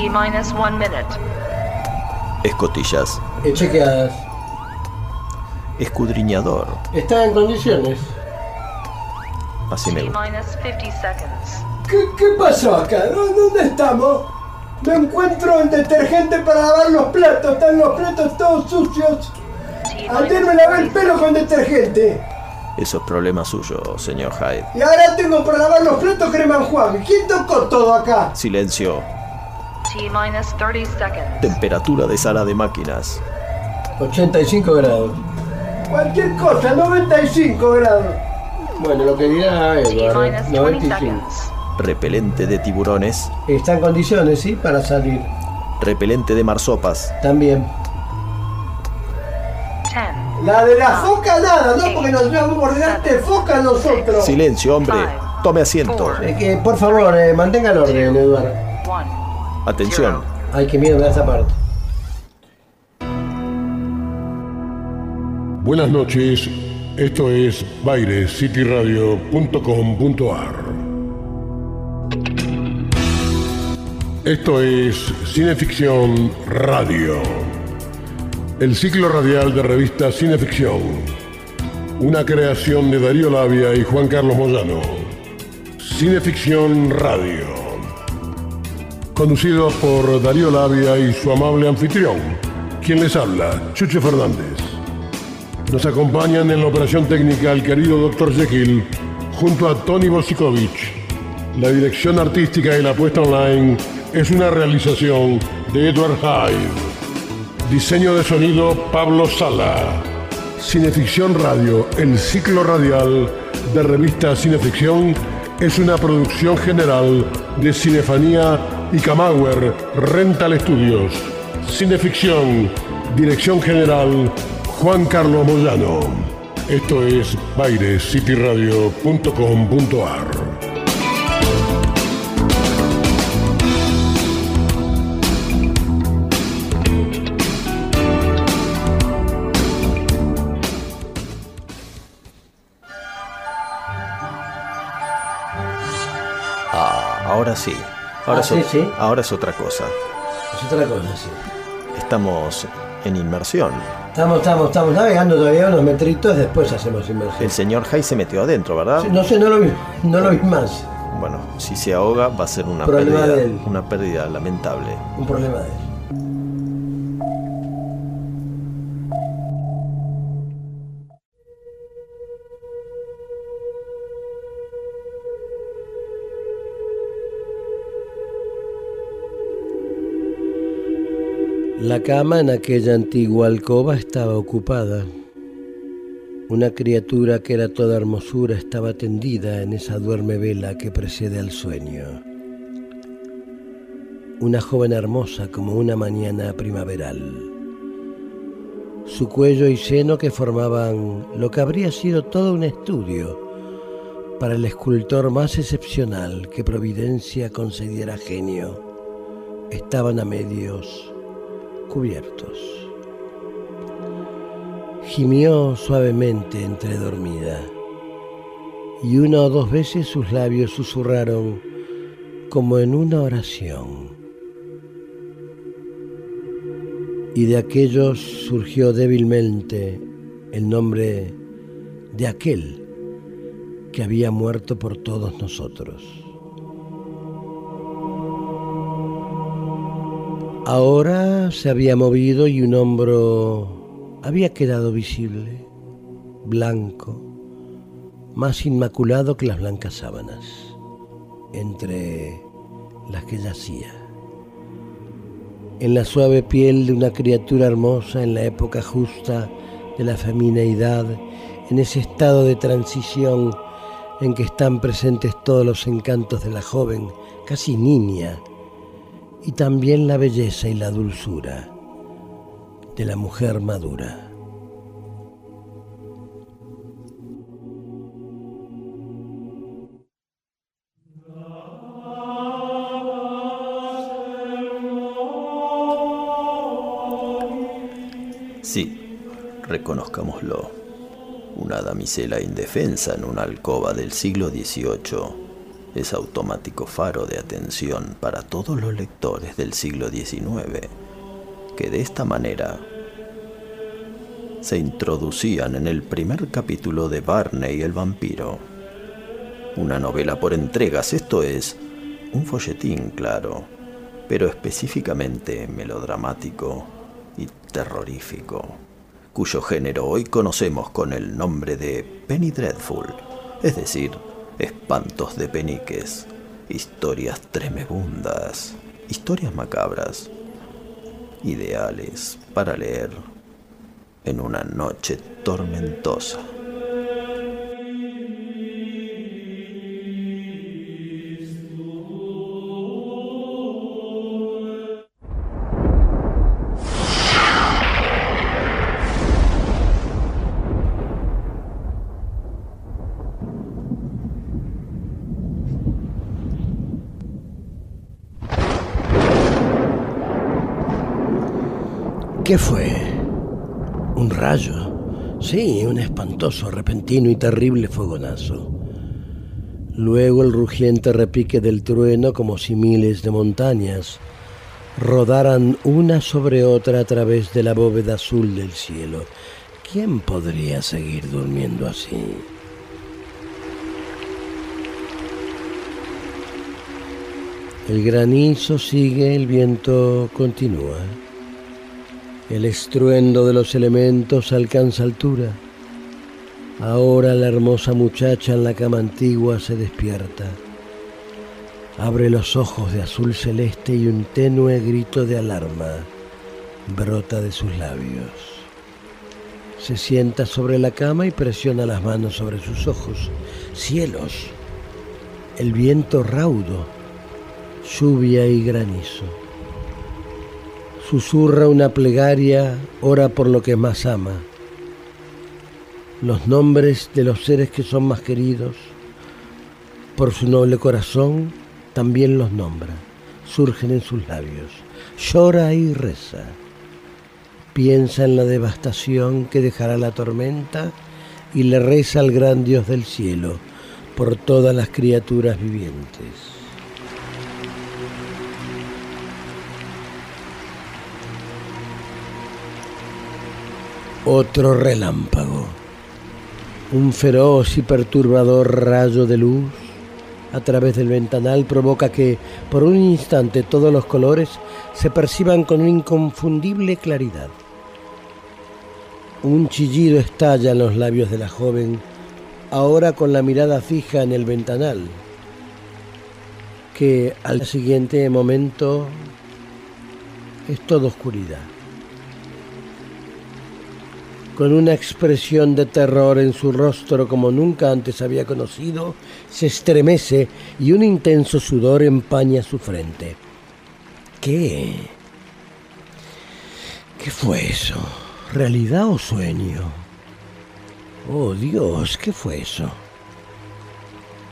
T minus one minute. Escotillas. Eh, chequeadas. Escudriñador. Está en condiciones. Así me T gusta. minus 50 seconds. ¿Qué, qué pasó acá? ¿Dó- ¿Dónde estamos? No encuentro el detergente para lavar los platos. Están los platos todos sucios. Minus me lavé el 30 pelo con detergente. Eso es problema suyo, señor Hyde. Y ahora tengo para lavar los platos crema enjuague. ¿Quién tocó todo acá? Silencio. Temperatura de sala de máquinas. 85 grados. Cualquier cosa, 95 grados. Bueno, lo que dirá Edward, minus 20 95. seconds. Repelente de tiburones. Está en condiciones, ¿sí? Para salir. Repelente de marsopas. También. 10, La de la foca nada, ¿no? Porque nos foca a nosotros. Silencio, hombre. Tome asiento. Eh, que, por favor, eh, mantenga el orden, Eduardo. 1. Atención. Ay, que miedo me da esa parte. Buenas noches, esto es bairescityradio.com.ar. Esto es Cineficción Radio, el ciclo radial de revista Cineficción, una creación de Darío Labia y Juan Carlos Moyano. Cineficción Radio, conducido por Darío Labia y su amable anfitrión, quien les habla, Chucho Fernández. Nos acompañan en la operación técnica el querido Dr. Jekyll junto a Tony Bosikovich. La dirección artística y la puesta online es una realización de Edward Hyde. Diseño de sonido Pablo Sala. Cineficción Radio, el ciclo radial de revista Cineficción, es una producción general de Cinefanía y Camauer Rental Studios. Cineficción, dirección general Juan Carlos Moyano. Esto es bairescityradio.com.ar. Ah, ahora sí. Ahora, Ah, es, sí, sí. ahora es otra cosa. Es otra cosa, sí. Estamos en inmersión. Estamos, estamos, estamos navegando todavía unos metritos, después hacemos inmersión. El señor Hyde se metió adentro, ¿verdad? Sí, No sé, no lo vi, no lo vi más. Bueno, si se ahoga va a ser una Problema pérdida, una pérdida lamentable. Un problema de él. La cama en aquella antigua alcoba estaba ocupada. Una criatura que era toda hermosura estaba tendida en esa duerme vela que precede al sueño. Una joven hermosa como una mañana primaveral. Su cuello y seno que formaban lo que habría sido todo un estudio para el escultor más excepcional que Providencia concediera genio, estaban a medios cubiertos. Gimió suavemente entre dormida y una o dos veces sus labios susurraron como en una oración. Y de aquellos surgió débilmente el nombre de aquel que había muerto por todos nosotros. Ahora se había movido y un hombro había quedado visible, blanco, más inmaculado que las blancas sábanas, entre las que yacía. En la suave piel de una criatura hermosa en la época justa de la femineidad, en ese estado de transición en que están presentes todos los encantos de la joven, casi niña, y también la belleza y la dulzura de la mujer madura. Sí, reconozcámoslo. Una damisela indefensa en una alcoba del siglo XVIII ese automático faro de atención para todos los lectores del siglo XIX, que de esta manera se introducían en el primer capítulo de Barney el vampiro. Una novela por entregas, esto es, un folletín, claro, pero específicamente melodramático y terrorífico, cuyo género hoy conocemos con el nombre de Penny Dreadful, es decir, espantos de peniques, historias tremebundas, historias macabras, ideales para leer en una noche tormentosa. ¿Qué fue? ¿Un rayo? Sí, un espantoso, repentino y terrible fogonazo. Luego el rugiente repique del trueno como si miles de montañas rodaran una sobre otra a través de la bóveda azul del cielo. ¿Quién podría seguir durmiendo así? El granizo sigue, el viento continúa. El estruendo de los elementos alcanza altura. Ahora la hermosa muchacha en la cama antigua se despierta. Abre los ojos de azul celeste y un tenue grito de alarma brota de sus labios. Se sienta sobre la cama y presiona las manos sobre sus ojos. Cielos, el viento raudo, lluvia y granizo susurra una plegaria, ora por lo que más ama. Los nombres de los seres que son más queridos, por su noble corazón, también los nombra, surgen en sus labios. Llora y reza. Piensa en la devastación que dejará la tormenta y le reza al gran Dios del cielo por todas las criaturas vivientes. Otro relámpago. Un feroz y perturbador rayo de luz a través del ventanal provoca que por un instante todos los colores se perciban con una inconfundible claridad. Un chillido estalla en los labios de la joven, ahora con la mirada fija en el ventanal, que al siguiente momento es toda oscuridad con una expresión de terror en su rostro como nunca antes había conocido, se estremece y un intenso sudor empaña su frente. ¿Qué? ¿Qué fue eso? ¿Realidad o sueño? Oh Dios, ¿qué fue eso?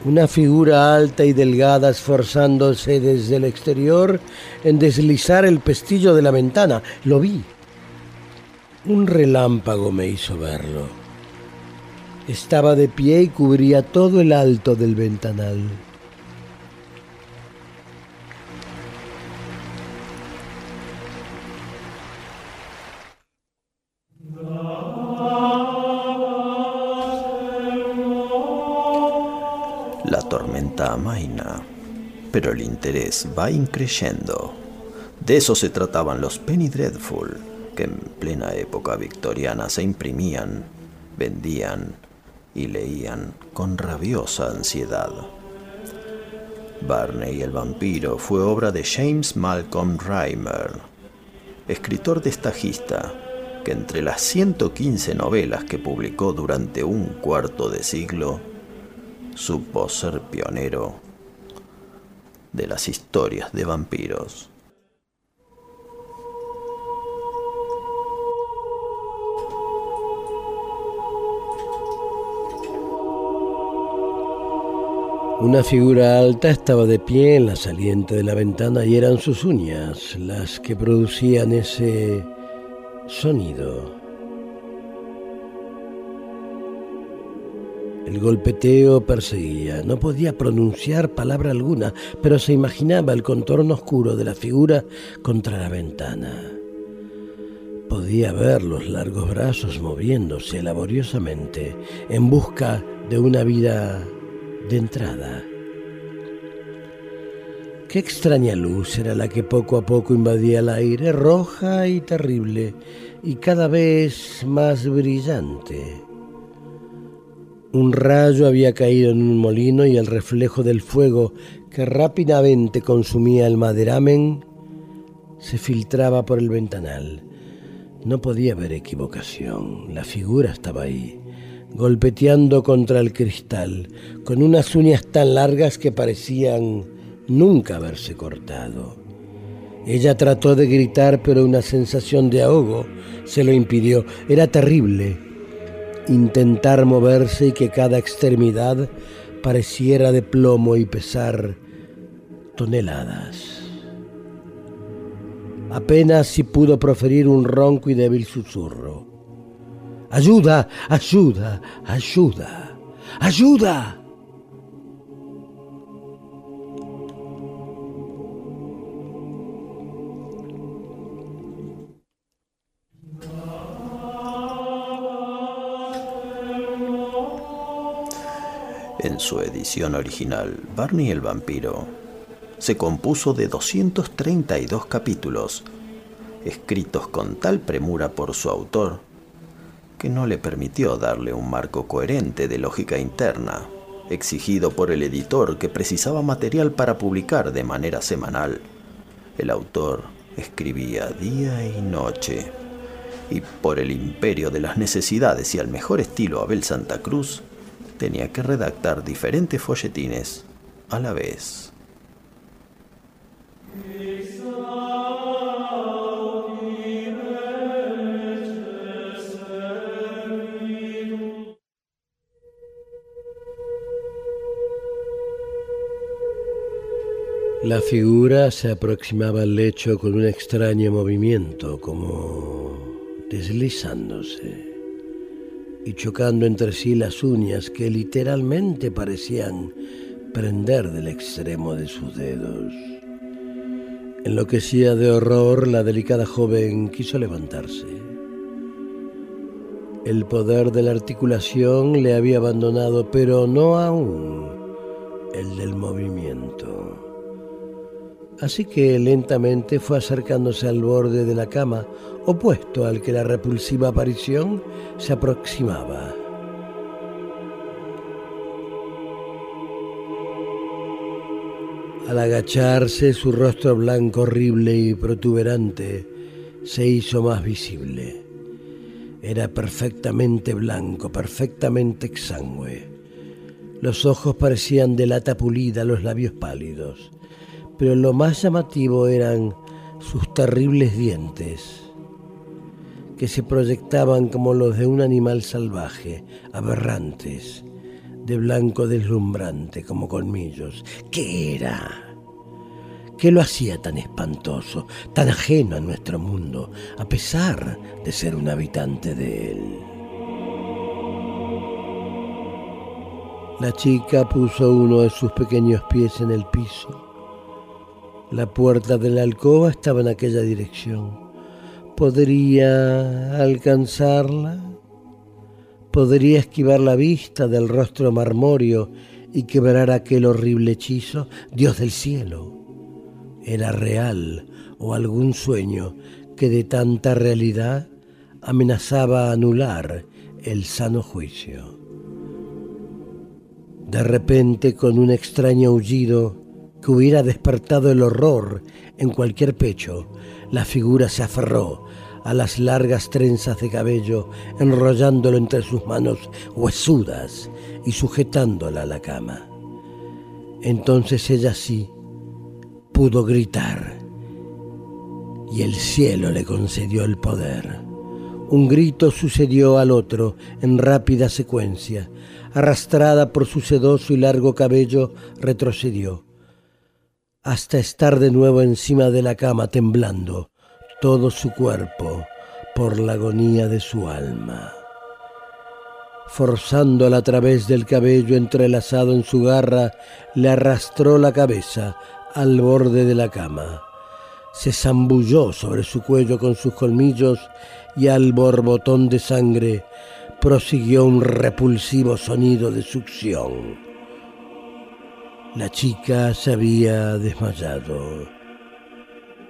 Una figura alta y delgada esforzándose desde el exterior en deslizar el pestillo de la ventana. Lo vi. Un relámpago me hizo verlo. Estaba de pie y cubría todo el alto del ventanal. La tormenta amaina, pero el interés va increyendo. De eso se trataban los Penny Dreadful que en plena época victoriana se imprimían, vendían y leían con rabiosa ansiedad. Barney el vampiro fue obra de James Malcolm Reimer, escritor destajista que entre las 115 novelas que publicó durante un cuarto de siglo, supo ser pionero de las historias de vampiros. Una figura alta estaba de pie en la saliente de la ventana y eran sus uñas las que producían ese sonido. El golpeteo perseguía. No podía pronunciar palabra alguna, pero se imaginaba el contorno oscuro de la figura contra la ventana. Podía ver los largos brazos moviéndose laboriosamente en busca de una vida de entrada. Qué extraña luz era la que poco a poco invadía el aire, roja y terrible, y cada vez más brillante. Un rayo había caído en un molino y el reflejo del fuego que rápidamente consumía el maderamen se filtraba por el ventanal. No podía haber equivocación, la figura estaba ahí, golpeteando contra el cristal, con unas uñas tan largas que parecían nunca haberse cortado. Ella trató de gritar, pero una sensación de ahogo se lo impidió. Era terrible intentar moverse y que cada extremidad pareciera de plomo y pesar toneladas. Apenas si pudo proferir un ronco y débil susurro. Ayuda, ayuda, ayuda, ayuda. En su edición original, Barney el vampiro se compuso de 232 capítulos, escritos con tal premura por su autor, que no le permitió darle un marco coherente de lógica interna, exigido por el editor que precisaba material para publicar de manera semanal. El autor escribía día y noche, y por el imperio de las necesidades y al mejor estilo Abel Santa Cruz, tenía que redactar diferentes folletines a la vez. La figura se aproximaba al lecho con un extraño movimiento, como deslizándose y chocando entre sí las uñas que literalmente parecían prender del extremo de sus dedos. Enloquecida de horror, la delicada joven quiso levantarse. El poder de la articulación le había abandonado, pero no aún el del movimiento. Así que lentamente fue acercándose al borde de la cama, opuesto al que la repulsiva aparición se aproximaba. Al agacharse, su rostro blanco, horrible y protuberante se hizo más visible. Era perfectamente blanco, perfectamente exangüe. Los ojos parecían de lata pulida, los labios pálidos pero lo más llamativo eran sus terribles dientes, que se proyectaban como los de un animal salvaje, aberrantes, de blanco deslumbrante como colmillos. ¿Qué era? ¿Qué lo hacía tan espantoso, tan ajeno a nuestro mundo, a pesar de ser un habitante de él? La chica puso uno de sus pequeños pies en el piso la puerta de la alcoba estaba en aquella dirección. ¿Podría alcanzarla? ¿Podría esquivar la vista del rostro marmóreo y quebrar aquel horrible hechizo? Dios del cielo. ¿Era real o algún sueño que de tanta realidad amenazaba anular el sano juicio? De repente, con un extraño aullido, hubiera despertado el horror en cualquier pecho, la figura se aferró a las largas trenzas de cabello, enrollándolo entre sus manos huesudas y sujetándola a la cama. Entonces ella sí pudo gritar y el cielo le concedió el poder. Un grito sucedió al otro en rápida secuencia. Arrastrada por su sedoso y largo cabello, retrocedió hasta estar de nuevo encima de la cama temblando todo su cuerpo por la agonía de su alma. forzándola a través del cabello entrelazado en su garra, le arrastró la cabeza al borde de la cama. Se zambulló sobre su cuello con sus colmillos y al borbotón de sangre prosiguió un repulsivo sonido de succión. La chica se había desmayado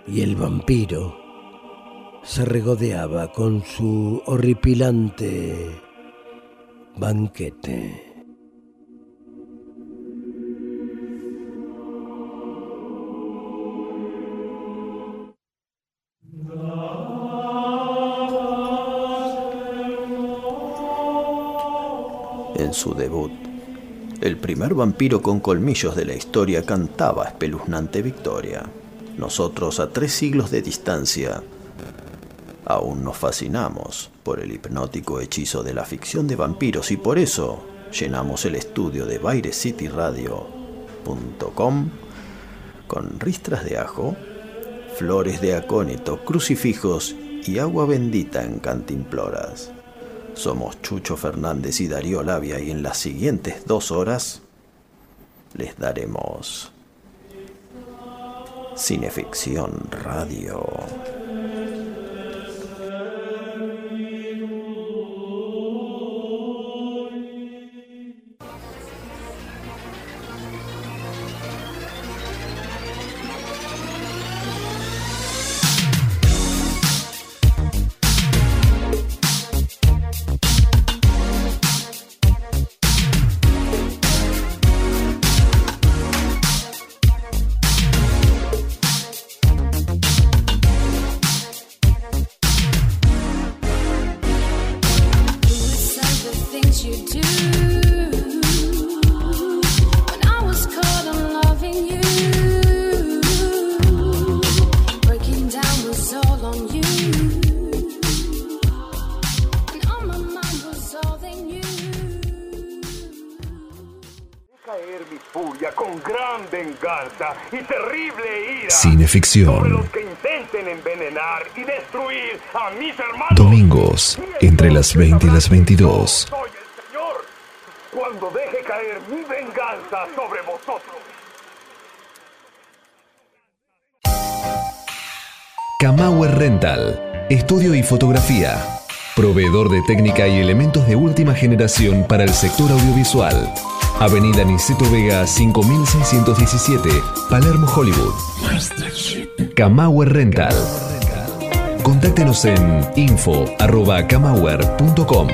y el vampiro se regodeaba con su horripilante banquete. En su debut, el primer vampiro con colmillos de la historia cantaba espeluznante victoria. Nosotros, a tres siglos de distancia, aún nos fascinamos por el hipnótico hechizo de la ficción de vampiros y por eso llenamos el estudio de BaireCityRadio.com con ristras de ajo, flores de acónito, crucifijos y agua bendita en cantimploras. Somos Chucho Fernández y Darío Labia y en las siguientes dos horas les daremos Cineficción Radio. Cineficción. Los que intenten envenenar y destruir a mis hermanos. Domingos, entre las 20 y las 22. Mi venganza sobre vosotros. Kamauer Rental. Estudio y fotografía. Proveedor de técnica y elementos de última generación para el sector audiovisual. Avenida Niceto Vega 5617, Palermo, Hollywood. Kamauer Rental. Contáctenos en info.kamauer.com.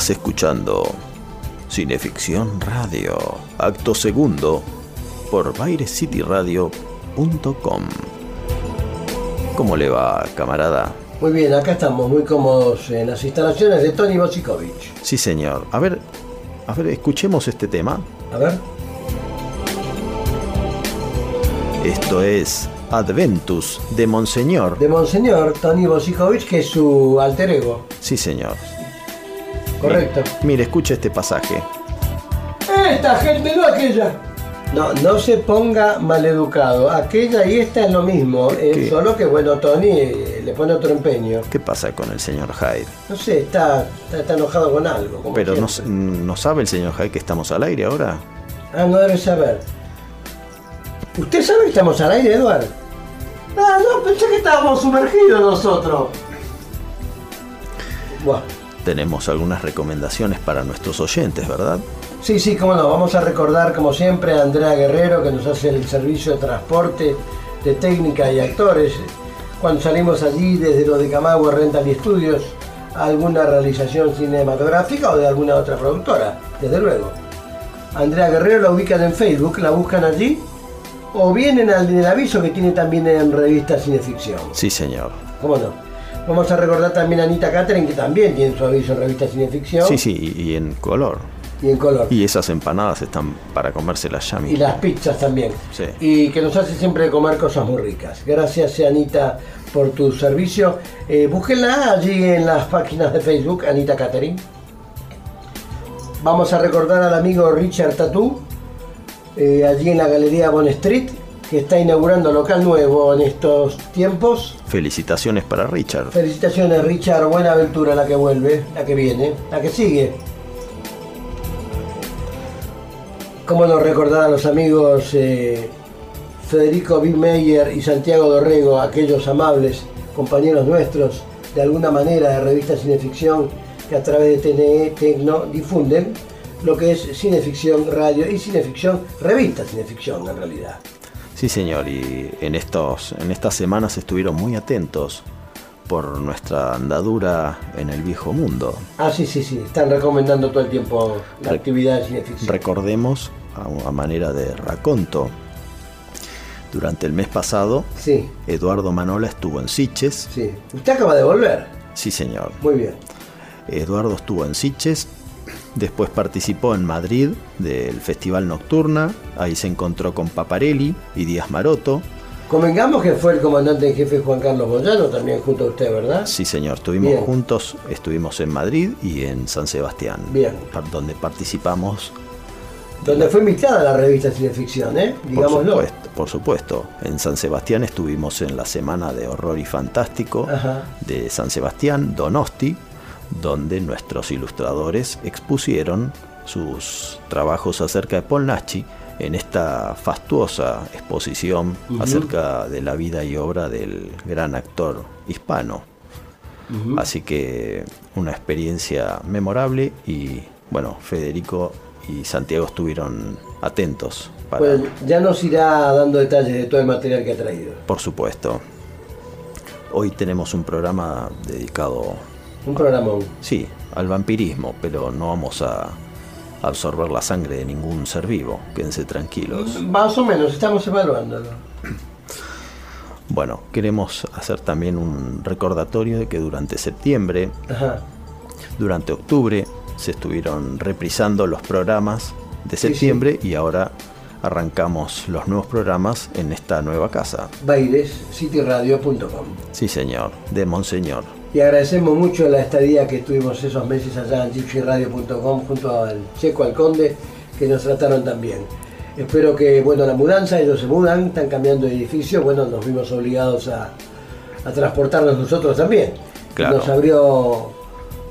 Estás escuchando Cineficción Radio, acto segundo, por BaireCityRadio.com. ¿Cómo le va, camarada? Muy bien, acá estamos muy cómodos en las instalaciones de Tony Bosikovic. Sí, señor. A ver, a ver, escuchemos este tema. A ver. Esto es Adventus de Monseñor. De Monseñor Tony Bosikovic, que es su alter ego. Sí, señor. Correcto. Mire, escuche este pasaje. Esta gente, no aquella. No, no se ponga maleducado. Aquella y esta es lo mismo. eh, solo que, bueno, Tony eh, le pone otro empeño. ¿Qué pasa con el señor Hyde? No sé, está, está, está enojado con algo. como Pero no. ¿no sabe el señor Hyde que estamos al aire ahora? Ah, no debe saber. ¿Usted sabe que estamos al aire, Eduardo? Ah, no, pensé que estábamos sumergidos nosotros. Buah. Tenemos algunas recomendaciones para nuestros oyentes, ¿verdad? Sí, sí, cómo no. Vamos a recordar, como siempre, a Andrea Guerrero, que nos hace el servicio de transporte, de técnica y actores. Cuando salimos allí desde lo de Camagüe Rental y Estudios, a alguna realización cinematográfica o de alguna otra productora, desde luego. Andrea Guerrero la ubican en Facebook, la buscan allí, o vienen al del aviso que tiene también en revista Cineficción. Sí, señor. ¿Cómo no? Vamos a recordar también a Anita Catherine, que también tiene su aviso en revista Cineficción. Sí, sí, y y en color. Y en color. Y esas empanadas están para comérselas ya Y mismo. las pizzas también. Sí. Y que nos hace siempre comer cosas muy ricas. Gracias, Anita, por tu servicio. Eh, búsquenla allí en las páginas de Facebook, Anita Catering. Vamos a recordar al amigo Richard Tatú, eh, allí en la Galería Bon Street, que está inaugurando local nuevo en estos tiempos. Felicitaciones para Richard. Felicitaciones, Richard. Buena aventura la que vuelve, la que viene, la que sigue. Cómo no recordar a los amigos eh, Federico B. Meyer y Santiago Dorrego, aquellos amables compañeros nuestros, de alguna manera, de revista Cineficción, que a través de TNE Tecno difunden lo que es cineficción radio y cineficción, revista cineficción en realidad. Sí, señor, y en, estos, en estas semanas estuvieron muy atentos por nuestra andadura en el viejo mundo. Ah, sí, sí, sí, están recomendando todo el tiempo la Re- actividad de cineficción. Recordemos, a, a manera de raconto, durante el mes pasado, Sí, Eduardo Manola estuvo en Siches. sí. Usted acaba de volver. Sí, señor. Muy bien. Eduardo estuvo en Siches, después participó en Madrid del Festival Nocturna, ahí se encontró con Paparelli y Díaz Maroto. Convengamos que fue el comandante en jefe Juan Carlos Boyano, también junto a usted, ¿verdad? Sí, señor, estuvimos Bien. juntos, estuvimos en Madrid y en San Sebastián, Bien. donde participamos, Donde fue invitada la revista Cineficción, ¿eh? por Digámoslo. supuesto, por supuesto. En San Sebastián estuvimos en la Semana de Horror y Fantástico Ajá. de San Sebastián, Donosti, donde nuestros ilustradores expusieron sus trabajos acerca de Polnachi en esta fastuosa exposición acerca de la vida y obra del gran actor hispano. Así que una experiencia memorable y bueno, Federico y Santiago estuvieron atentos para, Pues ya nos irá dando detalles de todo el material que ha traído. por supuesto. Hoy tenemos un programa dedicado Un programón. Sí, al vampirismo, pero no vamos a absorber la sangre de ningún ser vivo. Quédense tranquilos. Más o menos, estamos evaluándolo. Bueno, queremos hacer también un recordatorio de que durante septiembre, Ajá. durante octubre, se estuvieron reprisando los programas de Sí, sí. septiembre y ahora arrancamos los nuevos programas en esta nueva casa. Baires, cityradio.com. Sí, señor, de Monseñor. Y agradecemos mucho la estadía que tuvimos esos meses allá en gypsyradio.com junto al Checo Alconde, que nos trataron también. Espero que, bueno, la mudanza, ellos se mudan, están cambiando de edificio, bueno, nos vimos obligados a, a transportarnos nosotros también. Claro. Nos abrió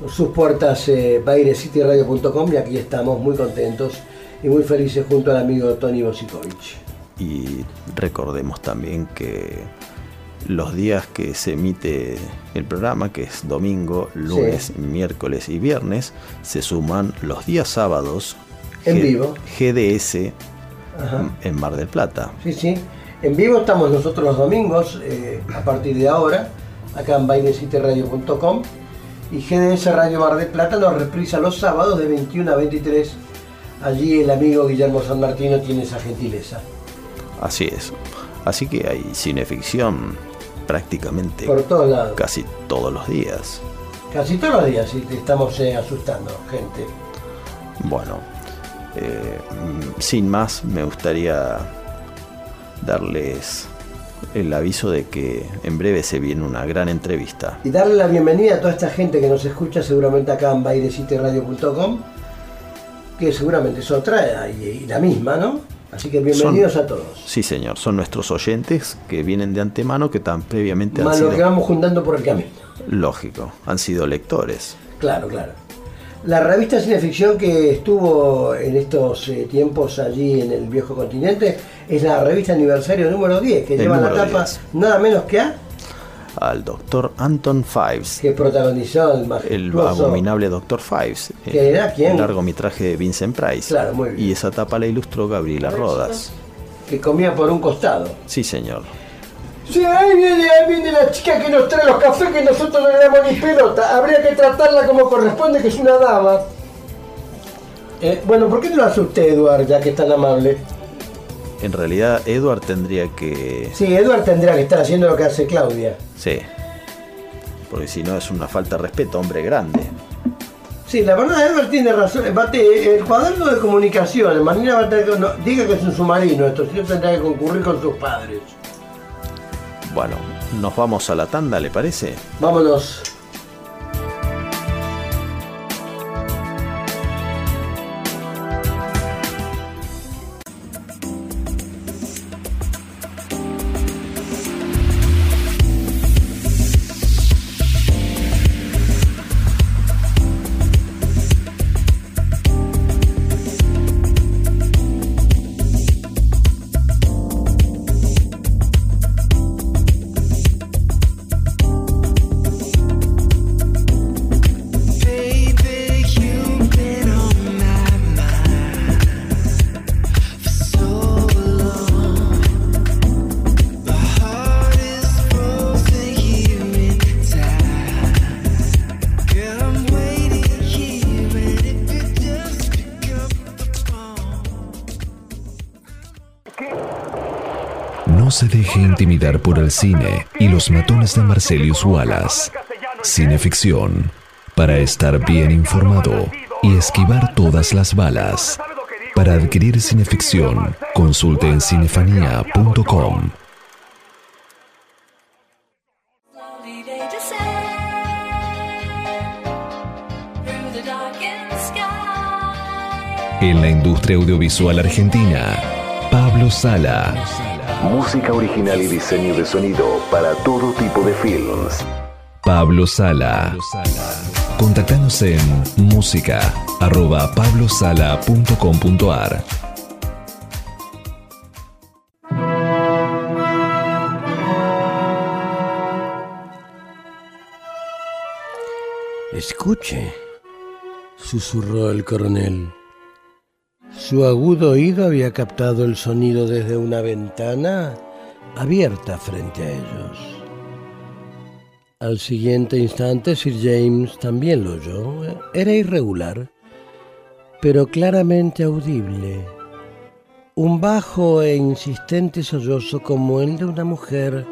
sus puertas eh, y aquí estamos muy contentos y muy felices junto al amigo Tony Bosikovic. Y recordemos también que los días que se emite el programa, que es domingo, lunes, miércoles y viernes, se suman los días sábados En G- vivo. GDS Ajá. en Mar del Plata. Sí, sí. En vivo estamos nosotros los domingos, eh, a partir de ahora, acá en baileciteradio.com. Y GDS Radio Mar del Plata nos reprisa los sábados de 21 a 23. Allí el amigo Guillermo San Martino tiene esa gentileza. Así es. Así que hay cineficción prácticamente Por todos lados. casi todos los días. Casi todos los días, sí, te estamos eh, asustando, gente. Bueno, eh, mm, sin más, me gustaría darles el aviso de que en breve se viene una gran entrevista. Y darle la bienvenida a toda esta gente que nos escucha seguramente acá en baileciteradio.com, que seguramente es otra y, y la misma, ¿no? Así que bienvenidos Son- a todos. Sí, señor, son nuestros oyentes que vienen de antemano, que tan previamente han Más sido, que vamos juntando por el camino. lógico, han sido lectores. Claro, claro. La revista Cineficción que estuvo en estos eh, tiempos allí en el viejo continente es la revista aniversario número 10, que El lleva la tapa 10. nada menos que a Al doctor Anton Fives, que protagonizó el el abominable doctor Fives, ¿Que era quién? el largometraje de Vincent Price. Claro, muy bien. Y esa tapa la ilustró Gabriela Rodas. que comía por un costado. Sí, señor. Sí, ahí viene, ahí viene la chica que nos trae los cafés que nosotros no le damos ni pelota. Habría que tratarla como corresponde, que es una dama. Eh, bueno, ¿por qué no lo hace usted, Eduard, ya que es tan amable? En realidad, Edward tendría que Sí, Eduard tendrá que estar haciendo lo que hace Claudia. Sí. Porque si no es una falta de respeto, hombre grande. Sí, la verdad, Edward tiene razón. El cuaderno de comunicaciones, Marina va a tener que. no, diga que es un submarino, esto sí tendrá que concurrir con sus padres. Bueno, nos vamos a la tanda, ¿le parece? Vámonos. Intimidar por el cine y los matones de Marcelius Wallace. Cineficción. Para estar bien informado y esquivar todas las balas. Para adquirir cineficción, consulte en cinefanía.com. En la industria audiovisual argentina, Pablo Sala. Música original y diseño de sonido para todo tipo de films. Pablo Sala. Contactanos en música arroba pablosala.com.ar. Escuche, susurró el coronel. Su agudo oído había captado el sonido desde una ventana abierta frente a ellos. Al siguiente instante Sir James también lo oyó. Era irregular, pero claramente audible. Un bajo e insistente sollozo como el de una mujer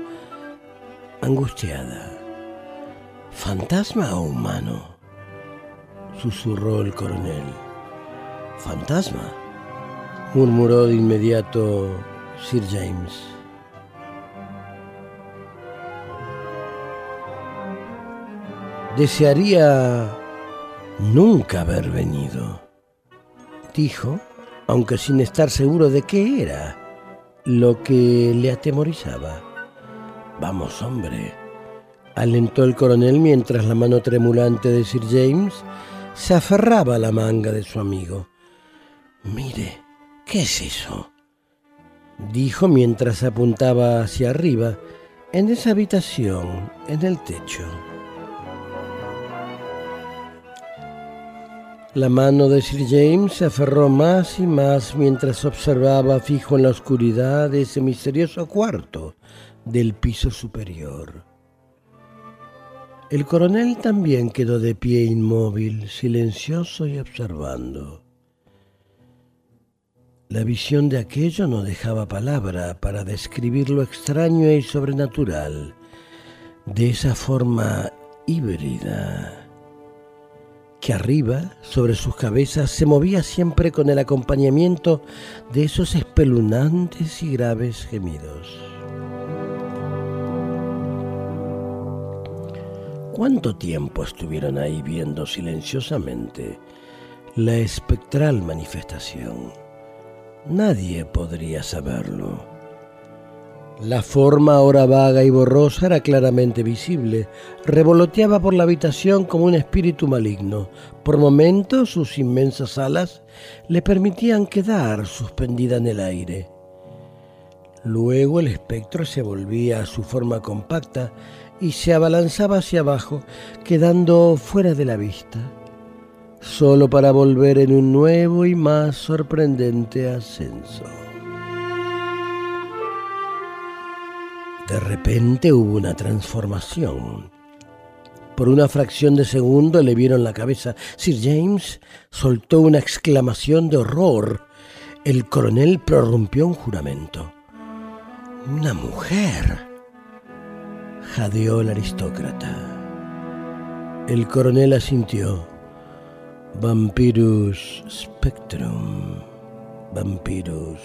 angustiada. ¿Fantasma o humano? susurró el coronel. ¿Fantasma? Murmuró de inmediato Sir James. Desearía nunca haber venido, dijo, aunque sin estar seguro de qué era lo que le atemorizaba. Vamos, hombre, alentó el coronel mientras la mano tremulante de Sir James se aferraba a la manga de su amigo. Mire, ¿qué es eso? dijo mientras apuntaba hacia arriba, en esa habitación, en el techo. La mano de Sir James se aferró más y más mientras observaba fijo en la oscuridad ese misterioso cuarto del piso superior. El coronel también quedó de pie inmóvil, silencioso y observando. La visión de aquello no dejaba palabra para describir lo extraño y sobrenatural de esa forma híbrida que arriba, sobre sus cabezas, se movía siempre con el acompañamiento de esos espeluznantes y graves gemidos. ¿Cuánto tiempo estuvieron ahí viendo silenciosamente la espectral manifestación? Nadie podría saberlo. La forma ahora vaga y borrosa era claramente visible. Revoloteaba por la habitación como un espíritu maligno. Por momentos sus inmensas alas le permitían quedar suspendida en el aire. Luego el espectro se volvía a su forma compacta y se abalanzaba hacia abajo, quedando fuera de la vista, solo para volver en un nuevo y más sorprendente ascenso. De repente hubo una transformación. Por una fracción de segundo le vieron la cabeza. Sir James soltó una exclamación de horror. El coronel prorrumpió un juramento. Una mujer. Jadeó el aristócrata. El coronel asintió. Vampirus Spectrum, Vampirus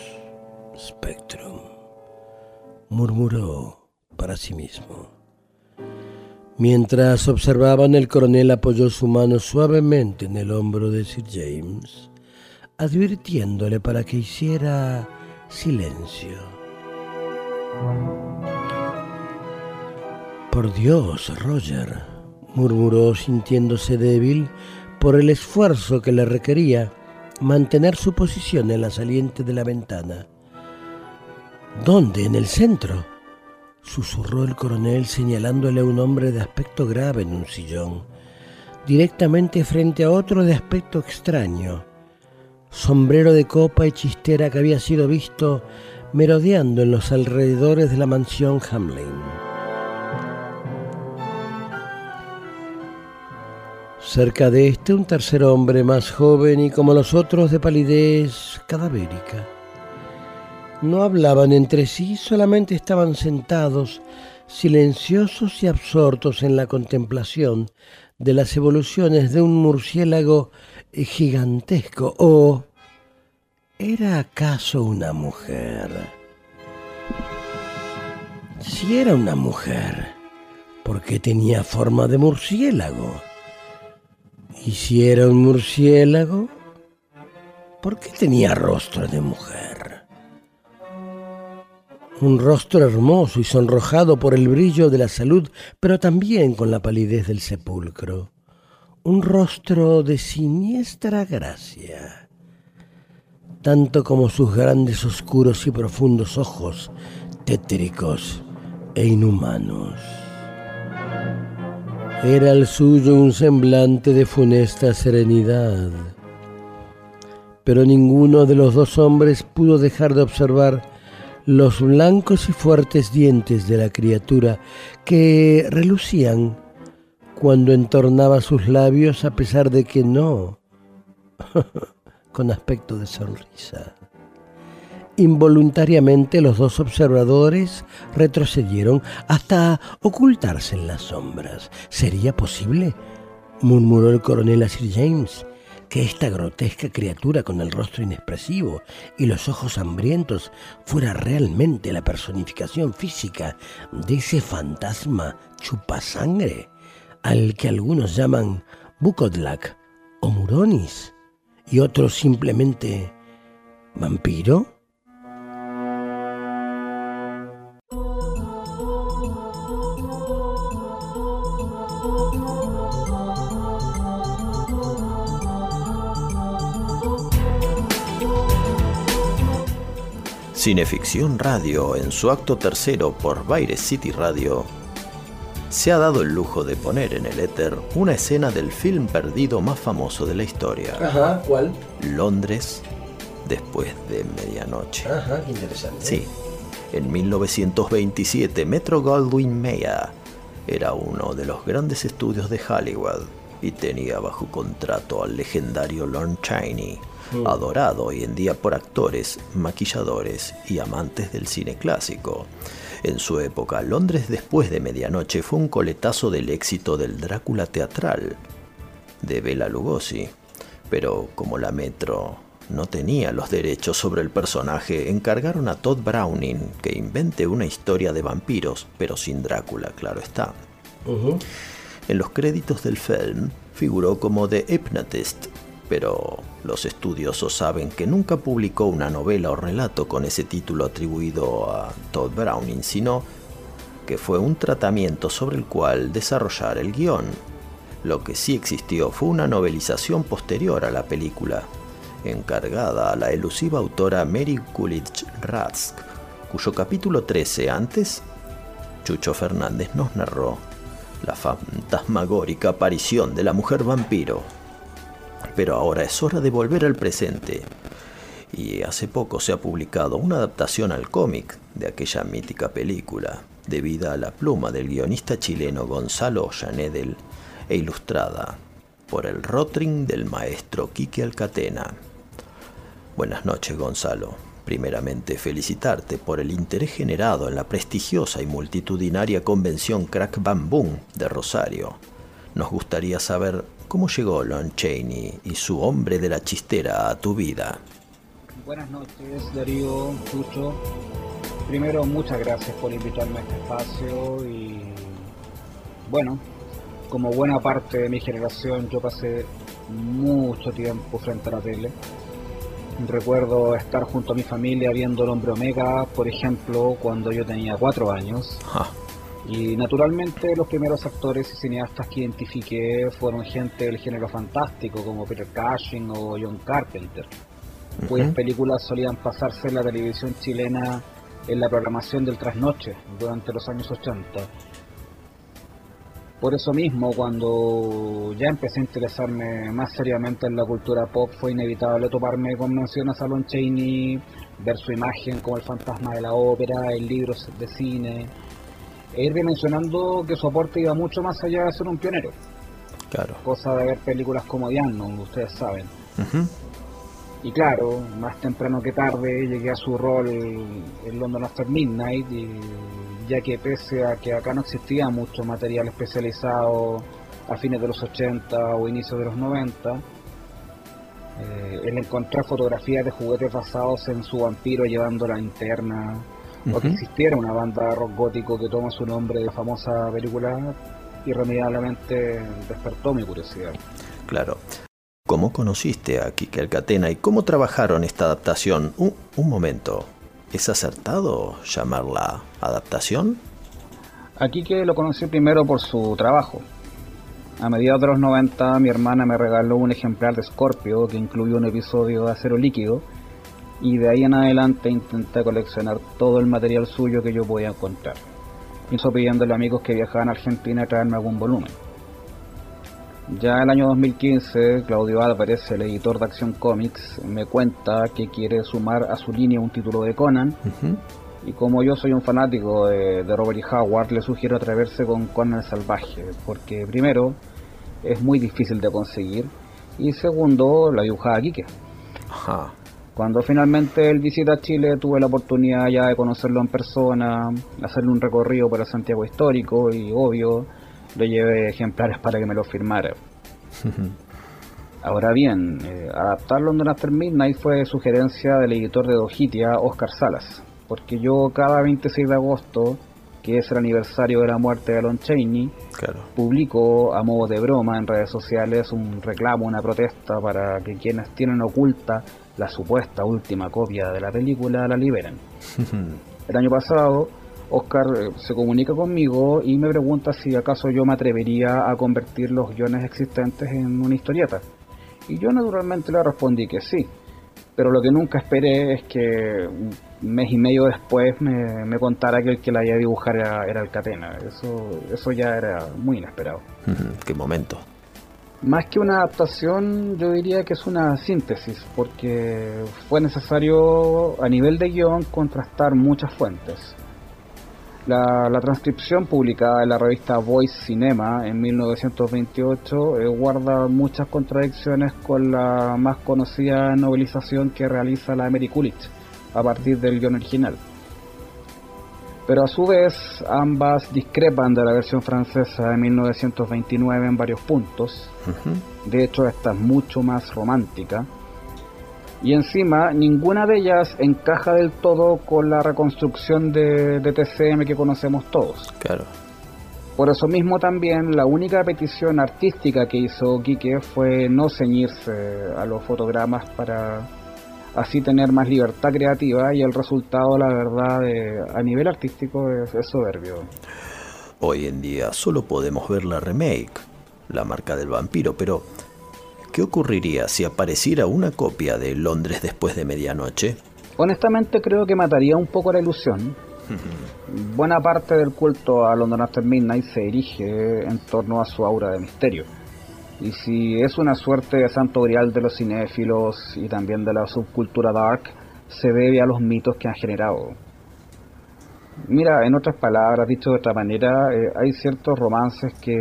Spectrum, murmuró para sí mismo. Mientras observaban, el coronel apoyó su mano suavemente en el hombro de Sir James, advirtiéndole para que hiciera silencio. Por Dios, Roger, murmuró sintiéndose débil por el esfuerzo que le requería mantener su posición en la saliente de la ventana. ¿Dónde? ¿En el centro? susurró el coronel señalándole a un hombre de aspecto grave en un sillón, directamente frente a otro de aspecto extraño, sombrero de copa y chistera que había sido visto merodeando en los alrededores de la mansión Hamlin. Cerca de este un tercer hombre más joven y como los otros de palidez cadavérica. No hablaban entre sí, solamente estaban sentados, silenciosos y absortos en la contemplación de las evoluciones de un murciélago gigantesco. ¿O era acaso una mujer? Si era una mujer, ¿por qué tenía forma de murciélago? Y si era un murciélago, ¿por qué tenía rostro de mujer? Un rostro hermoso y sonrojado por el brillo de la salud, pero también con la palidez del sepulcro. Un rostro de siniestra gracia, tanto como sus grandes oscuros y profundos ojos, tétricos e inhumanos. Era el suyo un semblante de funesta serenidad. Pero ninguno de los dos hombres pudo dejar de observar los blancos y fuertes dientes de la criatura que relucían cuando entornaba sus labios a pesar de que no, con aspecto de sonrisa. Involuntariamente los dos observadores retrocedieron hasta ocultarse en las sombras. ¿Sería posible? murmuró el coronel a Sir James, que esta grotesca criatura con el rostro inexpresivo y los ojos hambrientos fuera realmente la personificación física de ese fantasma chupasangre, al que algunos llaman Bukodlak o Muronis y otros simplemente vampiro. Cineficción Radio, en su acto tercero por Baire City Radio, se ha dado el lujo de poner en el éter una escena del film perdido más famoso de la historia. Ajá, ¿cuál? Londres después de medianoche. Ajá, qué interesante. Sí, en 1927 Metro Goldwyn Mayer era uno de los grandes estudios de Hollywood y tenía bajo contrato al legendario Lorne Chaney. Adorado hoy en día por actores, maquilladores y amantes del cine clásico. En su época, Londres después de medianoche fue un coletazo del éxito del Drácula teatral de Bela Lugosi, pero como la Metro no tenía los derechos sobre el personaje, encargaron a Todd Browning que invente una historia de vampiros, pero sin Drácula, claro está. En los créditos del film figuró como The Hypnotist, pero los estudiosos saben que nunca publicó una novela o relato con ese título atribuido a Todd Browning, sino que fue un tratamiento sobre el cual desarrollar el guion. Lo que sí existió fue una novelización posterior a la película, encargada a la elusiva autora Mary Coolidge Rask, cuyo capítulo 13 antes, Chucho Fernández nos narró la fantasmagórica aparición de la mujer vampiro. Pero ahora es hora de volver al presente. Y hace poco se ha publicado una adaptación al cómic de aquella mítica película, debida a la pluma del guionista chileno Gonzalo Ollanedel e ilustrada por el rotring del maestro Quique Alcatena. Buenas noches, Gonzalo. Primeramente, felicitarte por el interés generado en la prestigiosa y multitudinaria convención Crack Bam Boom de Rosario. Nos gustaría saber ¿cómo llegó Lon Chaney y su hombre de la chistera a tu vida? Buenas noches, Darío, Chucho. Primero, muchas gracias por invitarme a este espacio y bueno, como buena parte de mi generación, yo pasé mucho tiempo frente a la tele. Recuerdo estar junto a mi familia viendo el Hombre Omega, por ejemplo, cuando yo tenía cuatro años. Ah, Y naturalmente los primeros actores y cineastas que identifiqué fueron gente del género fantástico como Peter Cushing o John Carpenter, cuyas Ujú. películas solían pasarse en la televisión chilena en la programación del trasnoche durante los años 80. Por eso mismo, cuando ya empecé a interesarme más seriamente en la cultura pop, fue inevitable toparme con menciones a Lon Chaney, ver su imagen como el fantasma de la ópera, en libros de cine, e ir mencionando que su aporte iba mucho más allá de ser un pionero, claro. cosa de ver películas como Unknown, ustedes saben. Y claro, más temprano que tarde llegué a su rol en London After Midnight, y ya que pese a que acá no existía mucho material especializado a fines de los 80 o inicios de los 90, eh, el encontrar fotografías de juguetes basados en su vampiro llevando la o que existiera una banda de rock gótico que toma su nombre de famosa película, irremediablemente despertó mi curiosidad. Claro. ¿Cómo conociste a Kike Alcatena y cómo trabajaron esta adaptación? Un, un momento. ¿Es acertado llamarla adaptación? Aquí que lo conocí primero por su trabajo. A mediados de los 90 mi hermana me regaló un ejemplar de Scorpio que incluyó un episodio de acero líquido y de ahí en adelante intenté coleccionar todo el material suyo que yo podía encontrar. Incluso pidiéndole a amigos que viajaban a Argentina a traerme algún volumen. Ya en el año 2015, Claudio Álvarez, el editor de Acción Comics, me cuenta que quiere sumar a su línea un título de Conan y como yo soy un fanático de, de Robert E. Howard, le sugiero atreverse con Conan el Salvaje, porque primero es muy difícil de conseguir y segundo la dibujada Quique. Ajá. Cuando finalmente él visita Chile tuve la oportunidad ya de conocerlo en persona, hacerle un recorrido por el Santiago histórico y obvio le llevé ejemplares para que me lo firmara. Ahora bien, eh, adaptar London After Midnight fue sugerencia del editor de Dojitia, Oscar Salas, porque yo cada 26 de agosto, que es el aniversario de la muerte de Lon Chaney, Claro. publico a modo de broma en redes sociales un reclamo, una protesta para que quienes tienen oculta la supuesta última copia de la película la liberen. El año pasado, Oscar eh, se comunica conmigo y me pregunta si acaso yo me atrevería a convertir los guiones existentes en una historieta. Y yo naturalmente le respondí que sí, pero lo que nunca esperé es que un mes y medio después me, me contara que el que la iba a dibujar era, era el Catena. Eso, eso ya era muy inesperado. ¿Qué momento? Más que una adaptación, yo diría que es una síntesis, porque fue necesario a nivel de guion contrastar muchas fuentes. La, transcripción publicada en la revista Voice Cinema en 1928 eh, guarda muchas contradicciones con la más conocida novelización que realiza la Mary Coolidge a partir del guion original. Pero a su vez, ambas discrepan de la versión francesa de 1929 en varios puntos. De hecho, esta es mucho más romántica. Y encima, ninguna de ellas encaja del todo con la reconstrucción de, de TCM que conocemos todos. Claro. Por eso mismo también la única petición artística que hizo Quique fue no ceñirse a los fotogramas para así tener más libertad creativa y el resultado, la verdad, a nivel artístico es, es soberbio. Hoy en día solo podemos ver la remake, la marca del vampiro, pero ¿qué ocurriría si apareciera una copia de Londres después de medianoche? Honestamente creo que mataría un poco la ilusión. Buena parte del culto a London After Midnight se dirige en torno a su aura de misterio. Y si es una suerte de santo grial de los cinéfilos y también de la subcultura dark, se debe a los mitos que han generado. Mira, en otras palabras, dicho de otra manera, eh, hay ciertos romances que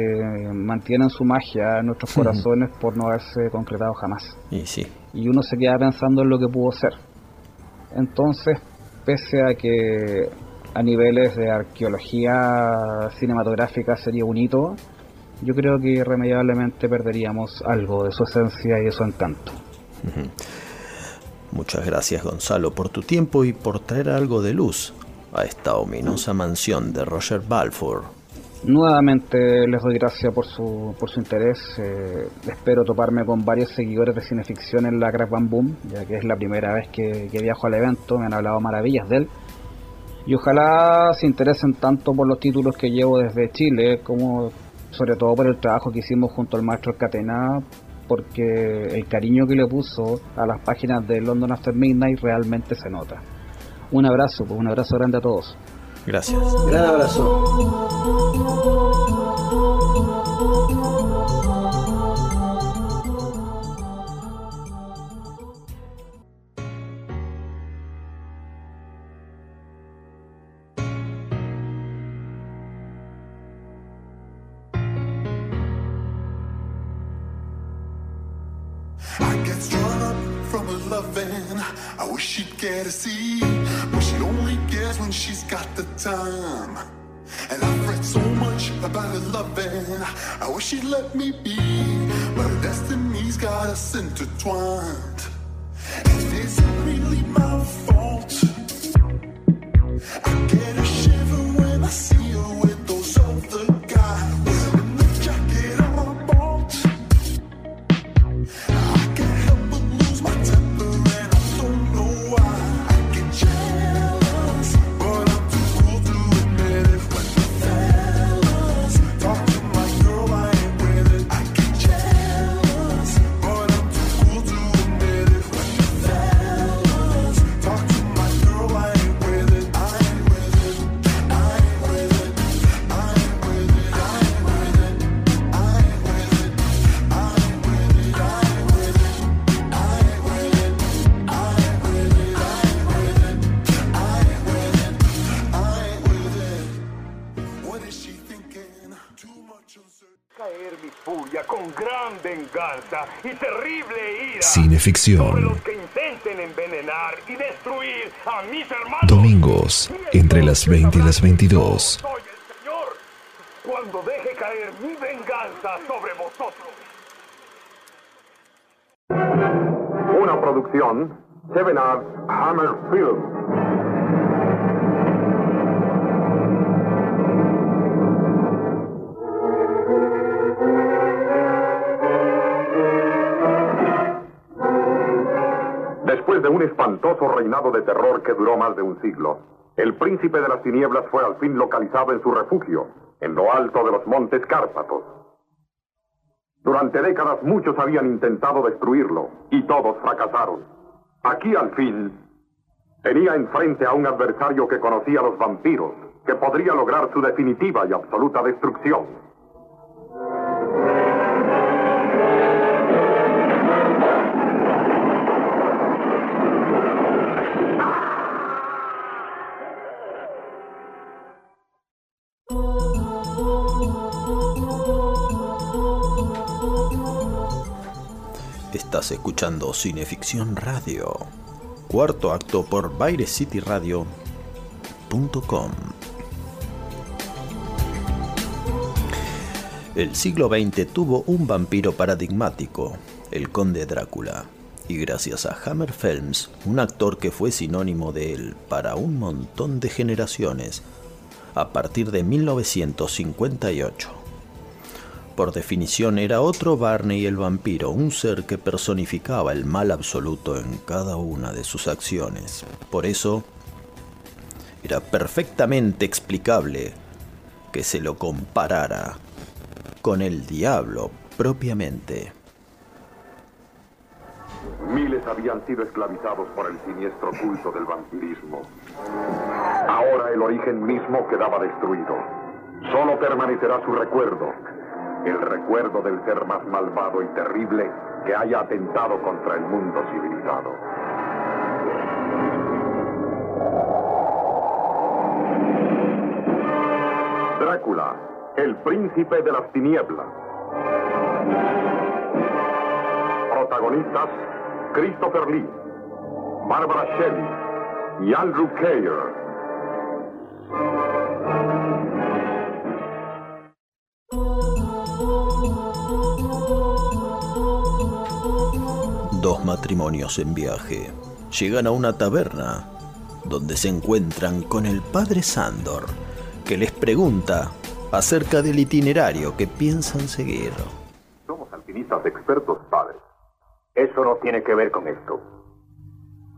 mantienen su magia en nuestros corazones por no haberse concretado jamás. Y sí, y uno se queda pensando en lo que pudo ser. Entonces, pese a que a niveles de arqueología cinematográfica sería un hito, yo creo que irremediablemente perderíamos algo de su esencia y de su encanto. Muchas gracias Gonzalo por tu tiempo y por traer algo de luz a esta ominosa mansión de Roger Balfour. Nuevamente les doy gracias por su, por su interés. eh, espero toparme con varios seguidores de cineficción en la Crack Bam Boom, ya que es la primera vez que, que viajo al evento. Me han hablado maravillas de él. Y ojalá se interesen tanto por los títulos que llevo desde Chile, como sobre todo por el trabajo que hicimos junto al maestro Catena, porque el cariño que le puso a las páginas de London After Midnight realmente se nota. Un abrazo, pues un abrazo grande a todos. Gracias. Gran abrazo. Wish to see, but she only gets when she's got the time. And I fret so much about her loving. I wish she'd let me be, but her destiny's got us intertwined. Y terrible ira Cineficción. sobre los que intenten envenenar y destruir a mis hermanos. Domingos, entre las 20 y las 22. Soy el Señor cuando deje caer mi venganza sobre vosotros. Una producción, Seven Arts Hammer Film. Un espantoso reinado de terror que duró más de un siglo, el príncipe de las tinieblas fue al fin localizado en su refugio, en lo alto de los montes Cárpatos. Durante décadas muchos habían intentado destruirlo y todos fracasaron. Aquí al fin tenía enfrente a un adversario que conocía a los vampiros, que podría lograr su definitiva y absoluta destrucción. Estás escuchando Cineficción Radio. Cuarto acto por BaireCityRadio.com. El siglo XX tuvo un vampiro paradigmático, el conde Drácula, y gracias a Hammer Films, un actor que fue sinónimo de él para un montón de generaciones, a partir de 1958. Por definición era otro Barney el vampiro, un ser que personificaba el mal absoluto en cada una de sus acciones. Por eso, era perfectamente explicable que se lo comparara con el diablo propiamente. Miles habían sido esclavizados por el siniestro culto del vampirismo. Ahora el origen mismo quedaba destruido. Solo permanecerá su recuerdo, el recuerdo del ser más malvado y terrible que haya atentado contra el mundo civilizado. Drácula, el príncipe de las tinieblas. Protagonistas, Christopher Lee, Barbara Shelley y Andrew Keir. Dos matrimonios en viaje llegan a una taberna donde se encuentran con el padre Sandor, que les pregunta acerca del itinerario que piensan seguir. Somos alpinistas expertos, padre. Eso no tiene que ver con esto.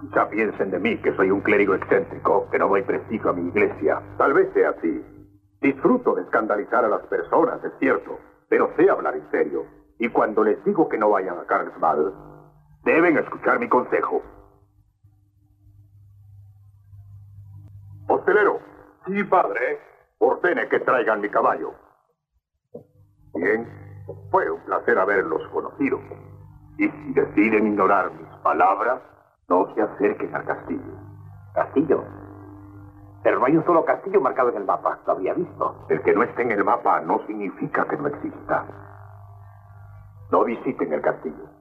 Quizá piensen de mí que soy un clérigo excéntrico, que no doy prestigio a mi iglesia. Tal vez sea así. Disfruto de escandalizar a las personas, es cierto, pero sé hablar en serio. Y cuando les digo que no vayan a Carlsbad, deben escuchar mi consejo. Hostelero. Sí, padre. Ordene que traigan mi caballo. Bien. Fue un placer haberlos conocido. Y si deciden ignorar mis palabras, no se acerquen al castillo. ¿Castillo? Pero no hay un solo castillo marcado en el mapa. Lo había visto. El que no esté en el mapa no significa que no exista. No visiten el castillo.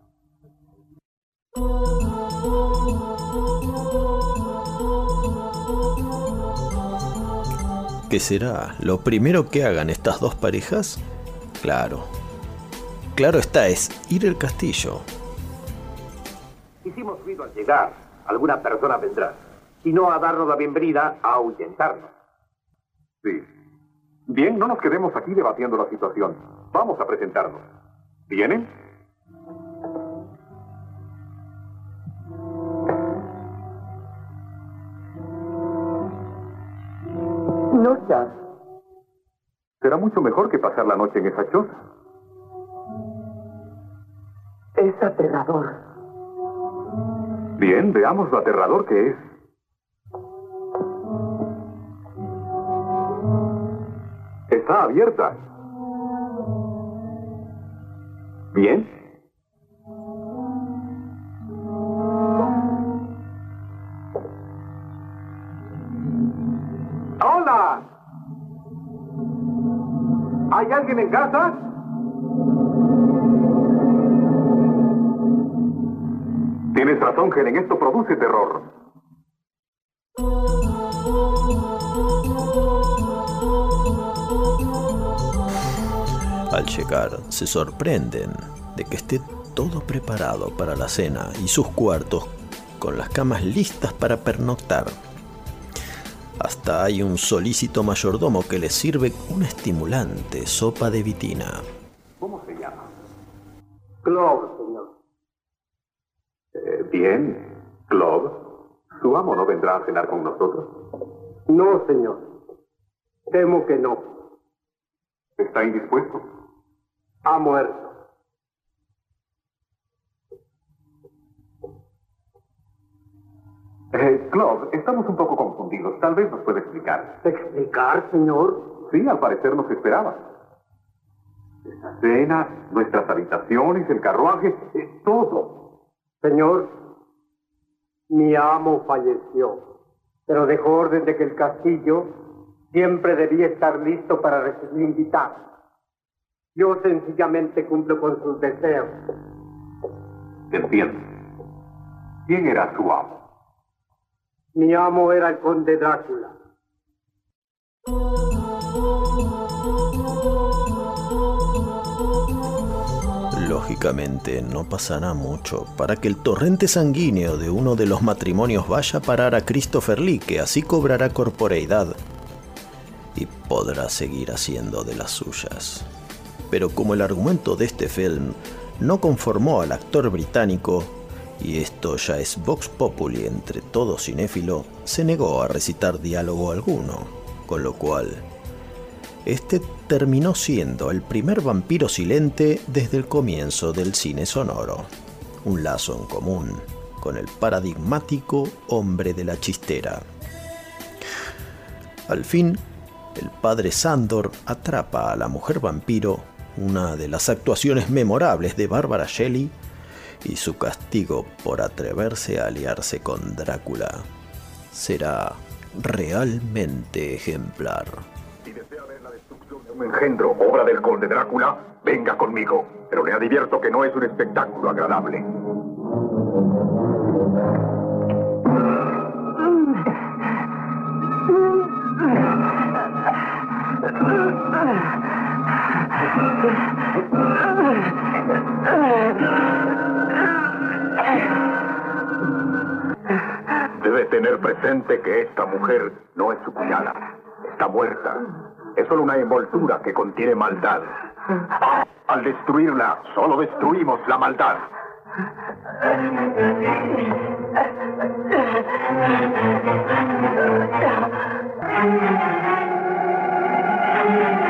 ¿Qué será? ¿Lo primero que hagan estas dos parejas? Claro. Claro está, es ir al castillo. Hicimos ruido al llegar. Alguna persona vendrá. Y no a darnos la bienvenida, a ahuyentarnos. Sí. Bien, no nos quedemos aquí debatiendo la situación. Vamos a presentarnos. ¿Vienen? Será mucho mejor que pasar la noche en esa choza. Es aterrador. Bien, veamos lo aterrador que es. Está abierta. Bien. ¿Hay alguien en casa? Tienes razón, Helen, esto produce terror. Al llegar, se sorprenden de que esté todo preparado para la cena y sus cuartos con las camas listas para pernoctar. Hasta hay un solícito mayordomo que les sirve una estimulante sopa de vitina. ¿Cómo se llama? Clove, señor. Eh, bien, Clove. ¿Su amo no vendrá a cenar con nosotros? No, señor. Temo que no. ¿Está indispuesto? Ha muerto. Eh, Clove, estamos un poco confundidos. Tal vez nos puede explicar. ¿Explicar, señor? Sí, al parecer nos esperaba. Esa cena, nuestras habitaciones, el carruaje, eh, todo. Señor, mi amo falleció, pero dejó orden de que el castillo siempre debía estar listo para recibir invitados. Yo sencillamente cumplo con sus deseos. Entiendo. ¿Quién era su amo? Mi amo era el conde Drácula. Lógicamente no pasará mucho para que el torrente sanguíneo de uno de los matrimonios vaya a parar a Christopher Lee, que así cobrará corporeidad y podrá seguir haciendo de las suyas. Pero como el argumento de este film no conformó al actor británico, y esto ya es Vox Populi entre todo cinéfilo, se negó a recitar diálogo alguno, con lo cual este terminó siendo el primer vampiro silente desde el comienzo del cine sonoro. Un lazo en común con el paradigmático hombre de la chistera. Al fin, el padre Sandor atrapa a la mujer vampiro, una de las actuaciones memorables de Bárbara Shelley, y su castigo por atreverse a aliarse con Drácula será realmente ejemplar. Un engendro, obra del conde Drácula, venga conmigo. Pero le advierto que no es un espectáculo agradable. Presente que esta mujer no es su cuñada. Está muerta. Es solo una envoltura que contiene maldad. Al destruirla, solo destruimos la maldad.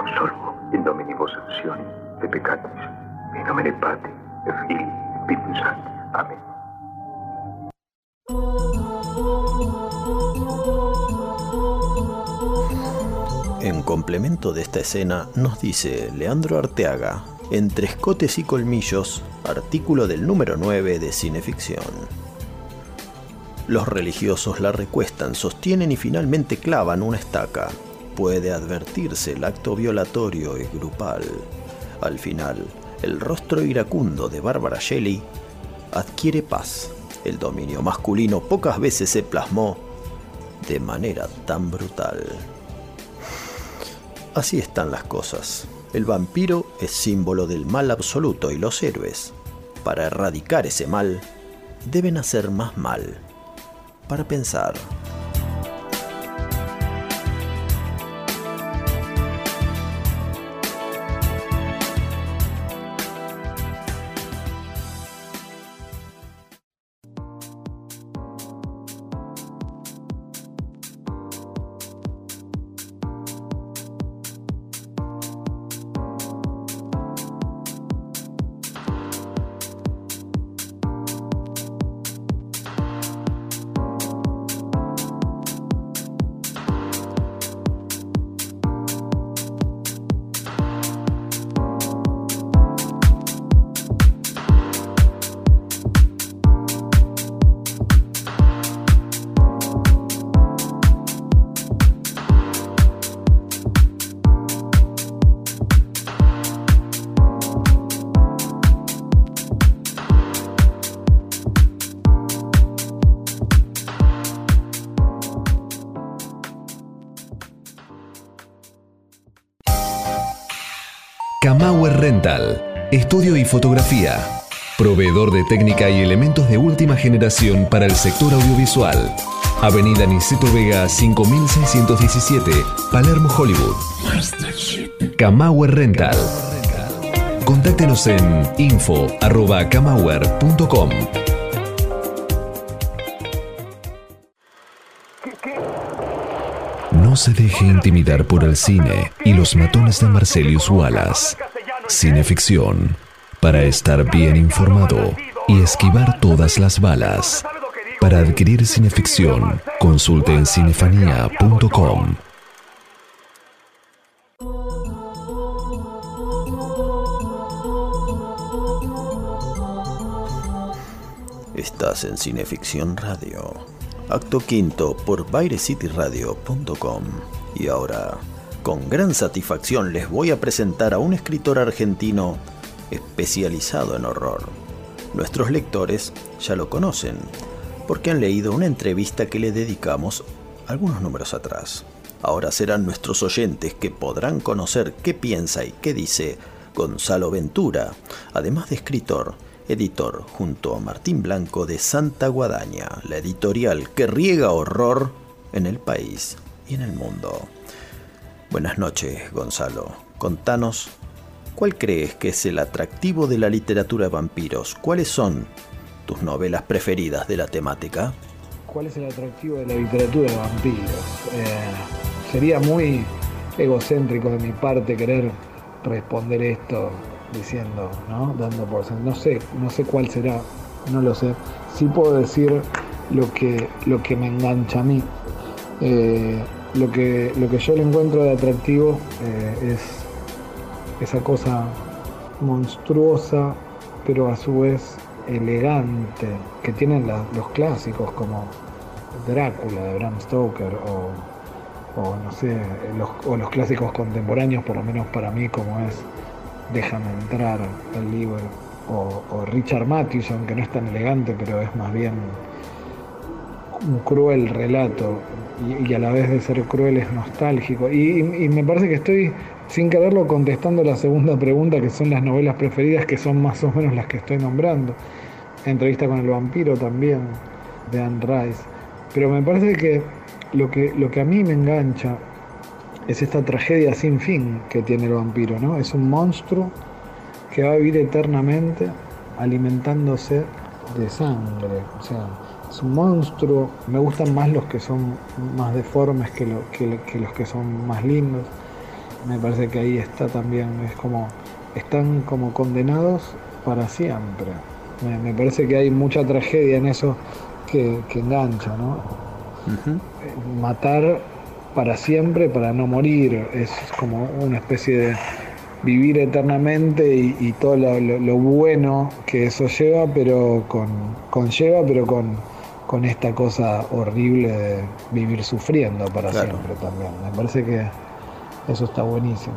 absolvo, in nomine vos de peccatis, in nomine Patri, et Filii. Amén. En complemento de esta escena nos dice Leandro Arteaga, entre escotes y colmillos, artículo del número 9 de Cineficción. Los religiosos la recuestan, sostienen y finalmente clavan una estaca. Puede advertirse el acto violatorio y grupal. Al final, el rostro iracundo de Bárbara Shelley adquiere paz. El dominio masculino pocas veces se plasmó de manera tan brutal. Así están las cosas. El vampiro es símbolo del mal absoluto y los héroes, para erradicar ese mal, deben hacer más mal. Para pensar. Estudio y fotografía. Proveedor de técnica y elementos de última generación para el sector audiovisual. Avenida Niceto Vega 5617, Palermo, Hollywood. Kamauer Rental. Contáctenos en info.kamauer.com. No se deje intimidar por el cine y los matones de Marcelius Wallace. Cineficción. Para estar bien informado y esquivar todas las balas. Para adquirir cineficción, consulte en cinefanía.com. Estás en Cineficción Radio. Acto quinto por BaireCityRadio.com. Y ahora, con gran satisfacción les voy a presentar a un escritor argentino especializado en horror. Nuestros lectores ya lo conocen, porque han leído una entrevista que le dedicamos algunos números atrás. Ahora serán nuestros oyentes que podrán conocer qué piensa y qué dice Gonzalo Ventura, además de escritor, editor junto a Martín Blanco de Santa Guadaña, la editorial que riega horror en el país y en el mundo. Buenas noches, Gonzalo. Contanos, ¿cuál crees que es el atractivo de la literatura de vampiros? ¿Cuáles son tus novelas preferidas de la temática? ¿Cuál es el atractivo de la literatura de vampiros? Eh, sería muy egocéntrico de mi parte querer responder esto diciendo, ¿no? Dando por. No sé, no sé cuál será, no lo sé. Sí puedo decir lo que, lo que me engancha a mí. Eh, lo, que, lo que yo le encuentro de atractivo eh, es esa cosa monstruosa, pero a su vez elegante, que tienen los clásicos como Drácula de Bram Stoker o, o no sé, los, o los clásicos contemporáneos, por lo menos para mí, como es Déjame entrar el libro, o, o Richard Matheson, que no es tan elegante, pero es más bien un cruel relato y, a la vez de ser cruel es nostálgico. Y, y- y me parece que estoy, sin quererlo, contestando la segunda pregunta, que son las novelas preferidas, que son más o menos las que estoy nombrando. Entrevista con el vampiro también, de Anne Rice. Pero me parece que lo que, lo que a mí me engancha es esta tragedia sin fin que tiene el vampiro, ¿no? Es un monstruo que va a vivir eternamente alimentándose de sangre. O sea, es un monstruo. Me gustan más los que son más deformes que, lo- que- que los que son más lindos. Me parece que ahí está también, es como, están como condenados para siempre. Me, me parece que hay mucha tragedia en eso que, que engancha, ¿no? matar para siempre, para no morir. Es como una especie de vivir eternamente y, y todo lo, lo- lo bueno que eso lleva, pero con, conlleva, pero con, con esta cosa horrible de vivir sufriendo para Claro. siempre también. Me parece que eso está buenísimo.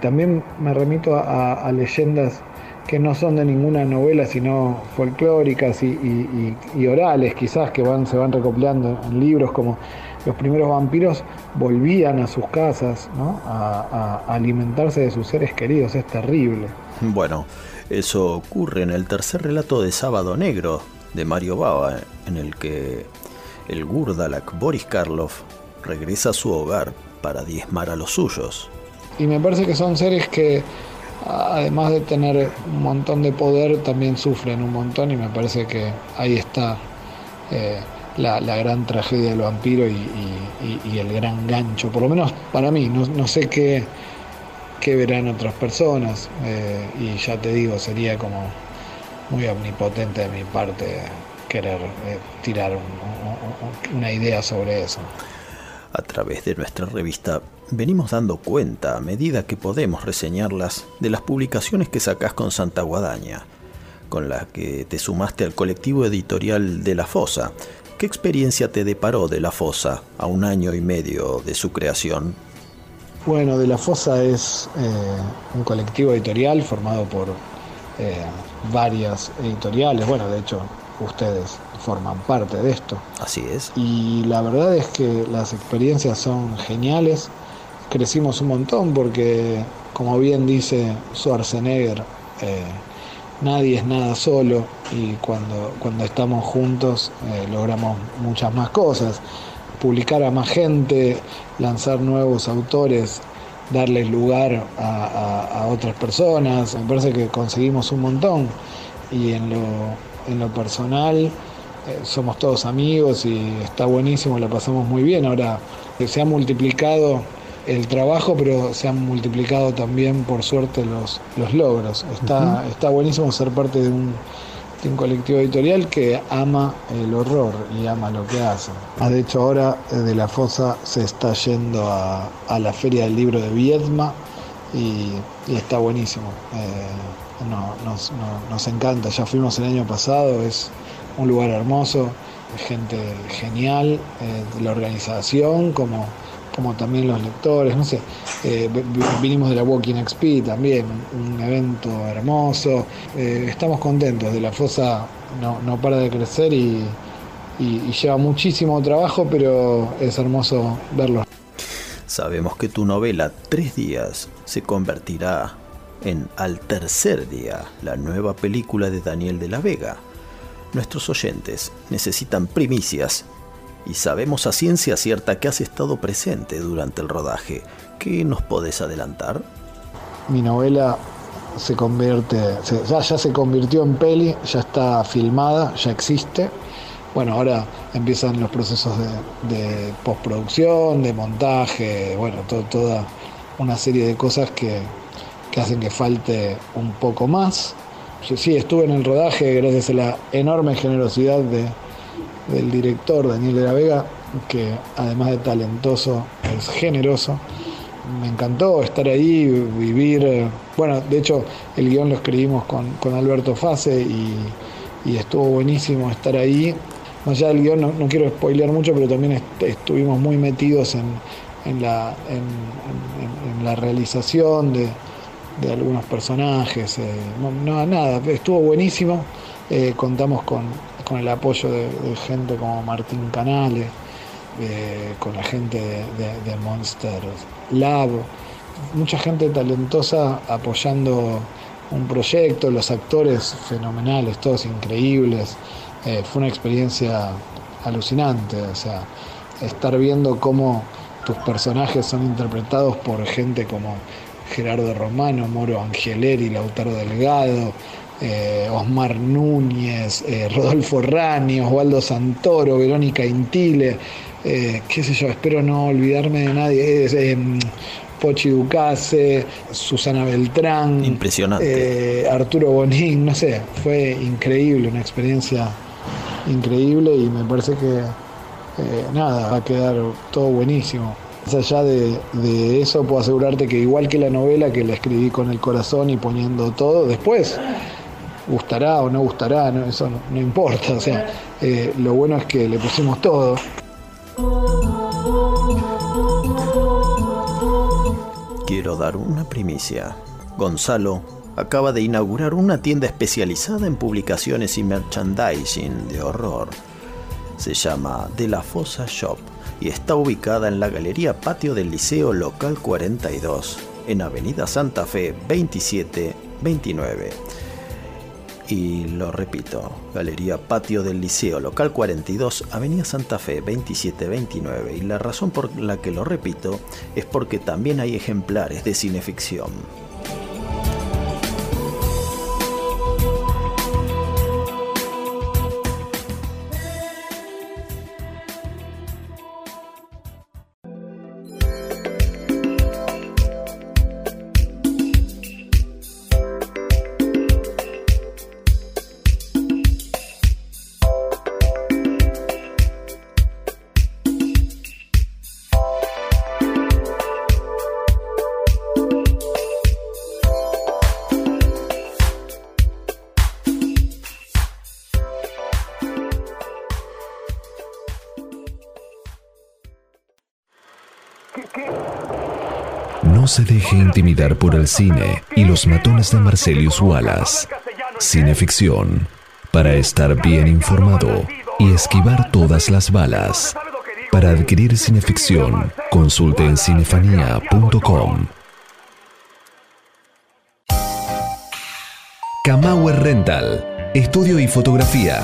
También me remito a, a leyendas que no son de ninguna novela, sino folclóricas y, y- y- y orales, quizás, que van, se van recopilando en libros, como los primeros vampiros volvían a sus casas ¿no? a, a alimentarse de sus seres queridos. Es terrible. Bueno, eso ocurre en el tercer relato de Sábado Negro de Mario Bava, en el que el Gurdalak Boris Karloff regresa a su hogar para diezmar a los suyos. Y me parece que son seres que, además de tener un montón de poder, también sufren un montón y me parece que ahí está eh, la, la gran tragedia del vampiro y, y- el gran gancho, por lo menos para mí, no, no sé qué, qué verán otras personas eh, y ya te digo, sería como muy omnipotente de mi parte querer eh, tirar un- un- un- una idea sobre eso. A través de nuestra revista venimos dando cuenta a medida que podemos reseñarlas de las publicaciones que sacás con Santa Guadaña, con las que te sumaste al colectivo editorial de La Fosa. ¿Qué experiencia te deparó de La Fosa a un año y medio de su creación? Bueno, De la Fosa es eh, un colectivo editorial formado por eh, varias editoriales. Bueno, de hecho, ustedes forman parte de esto. Así es. Y la verdad es que las experiencias son geniales. Crecimos un montón porque, como bien dice Schwarzenegger, eh, nadie es nada solo y cuando, cuando estamos juntos eh, logramos muchas más cosas. Publicar a más gente, lanzar nuevos autores, darles lugar a, a- a otras personas. Me parece que conseguimos un montón y en lo, en lo personal eh, somos todos amigos y está buenísimo, la pasamos muy bien. Ahora eh, se ha multiplicado el trabajo, pero se han multiplicado también, por suerte, los, los logros. Está, está buenísimo ser parte de un, un colectivo editorial que ama el horror y ama lo que hace. Ah, De hecho, ahora eh, de la fosa se está yendo a, la Feria del Libro de Viedma y, está buenísimo. Eh, no- nos, no- nos encanta, ya fuimos el año pasado, es un lugar hermoso, gente genial, eh, la organización, como, como también los lectores, no sé, eh, vi- vi- vinimos de la Walking XP también, un evento hermoso, eh, estamos contentos, de la fosa no, no para de crecer y- y lleva muchísimo trabajo, pero es hermoso verlo. Sabemos que tu novela Tres días se convertirá en Al tercer día, la nueva película de Daniel de la Vega. Nuestros oyentes necesitan primicias y sabemos a ciencia cierta que has estado presente durante el rodaje. ¿Qué nos podés adelantar? mi novela se convierte, ya, se convirtió en peli, ya está filmada, ya existe. Bueno, ahora empiezan los procesos de, postproducción, de montaje, bueno, to- toda una serie de cosas que, que hacen que falte un poco más. Sí, estuve en el rodaje gracias a la enorme generosidad de, del director Daniel de la Vega, que además de talentoso es generoso. Me encantó estar ahí, vivir. eh, Bueno, de hecho, el guion lo escribimos con, con Alberto Fase y, estuvo buenísimo estar ahí. Más allá del guion, no, no quiero spoilear mucho, pero también est- estuvimos muy metidos en, en la, en, en- la realización de, de algunos personajes. eh, no, nada, estuvo buenísimo. Eh, contamos con, con el apoyo de, gente como Martín Canale, eh, con la gente de, de- de Monster Lab, mucha gente talentosa apoyando un proyecto, los actores fenomenales, todos increíbles. Eh, fue una experiencia alucinante, o sea, estar viendo cómo tus personajes son interpretados por gente como Gerardo Romano, Moro Angeleri, Lautaro Delgado, eh, Osmar Núñez, eh, Rodolfo Rani, Osvaldo Santoro, Verónica Intile, eh, qué sé yo, espero no olvidarme de nadie, eh, Pochi Ducase, Susana Beltrán, Impresionante. Arturo Bonín, no sé, fue increíble, una experiencia increíble y me parece que nada, va a quedar todo buenísimo. Más allá de, de eso, puedo asegurarte que igual que la novela que la escribí con el corazón y poniendo todo, después gustará o no gustará, no, eso no, importa. O sea, eh, lo bueno es que le pusimos todo. Quiero dar una primicia. Gonzalo acaba de inaugurar una tienda especializada en publicaciones y merchandising de horror. Se llama De la Fosa Shop y está ubicada en la Galería Patio del Liceo Local 42, en Avenida Santa Fe 2729. Y lo repito, Galería Patio del Liceo Local 42, Avenida Santa Fe 2729. Y la razón por la que lo repito es porque también hay ejemplares de cineficción. Se deje intimidar por el cine y los matones de Marcelius Wallace. Cineficción. Para estar bien informado y esquivar todas las balas. Para adquirir cineficción, consulte en cinefanía.com. Kamauer Rental. Estudio y fotografía.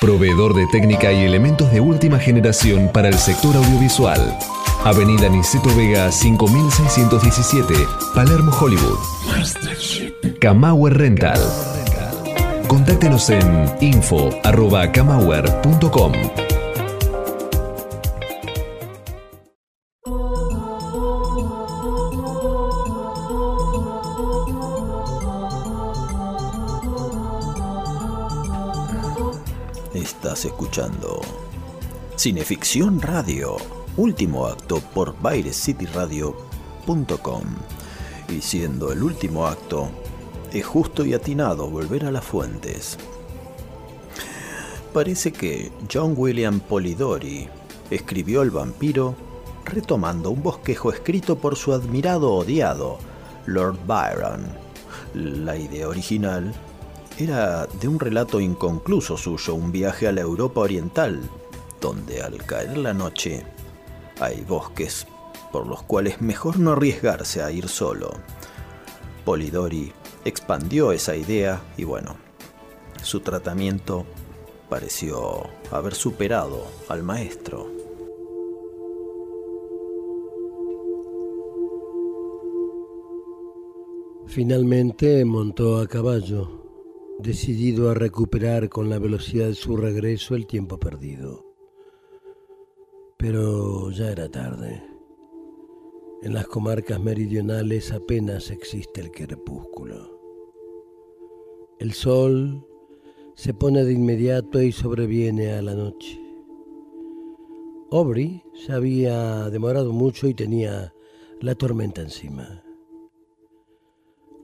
Proveedor de técnica y elementos de última generación para el sector audiovisual. Avenida Niceto Vega 5617, Palermo, Hollywood. Kamauer Rental. Contáctenos en info.kamauer.com. Estás escuchando Cineficción Radio, último acto por BairesCityRadio.com. Y siendo el último acto, es justo y atinado volver a las fuentes. Parece que John William Polidori escribió El vampiro retomando un bosquejo escrito por su admirado odiado, Lord Byron. La idea original era de un relato inconcluso suyo, un viaje a la Europa Oriental, donde al caer la noche hay bosques por los cuales mejor no arriesgarse a ir solo. Polidori expandió esa idea y bueno, su tratamiento pareció haber superado al maestro. Finalmente montó a caballo, decidido a recuperar con la velocidad de su regreso el tiempo perdido. Pero ya era tarde. En las comarcas meridionales apenas existe el crepúsculo. El sol se pone de inmediato y sobreviene a la noche. Aubrey se había demorado mucho y tenía la tormenta encima.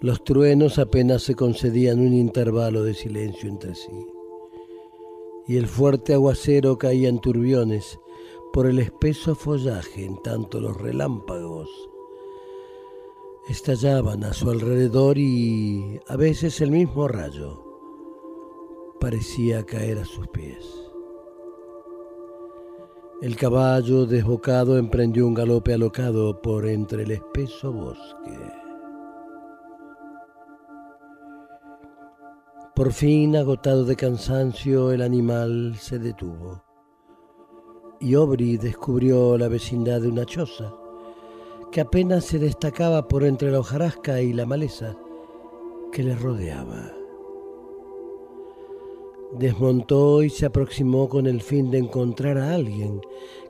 Los truenos apenas se concedían un intervalo de silencio entre sí, y el fuerte aguacero caía en turbiones por el espeso follaje en tanto los relámpagos estallaban a su alrededor y a veces el mismo rayo parecía caer a sus pies. El caballo desbocado emprendió un galope alocado por entre el espeso bosque. Por fin, agotado de cansancio, el animal se detuvo y Obri descubrió la vecindad de una choza que apenas se destacaba por entre la hojarasca y la maleza que le rodeaba. Desmontó y se aproximó con el fin de encontrar a alguien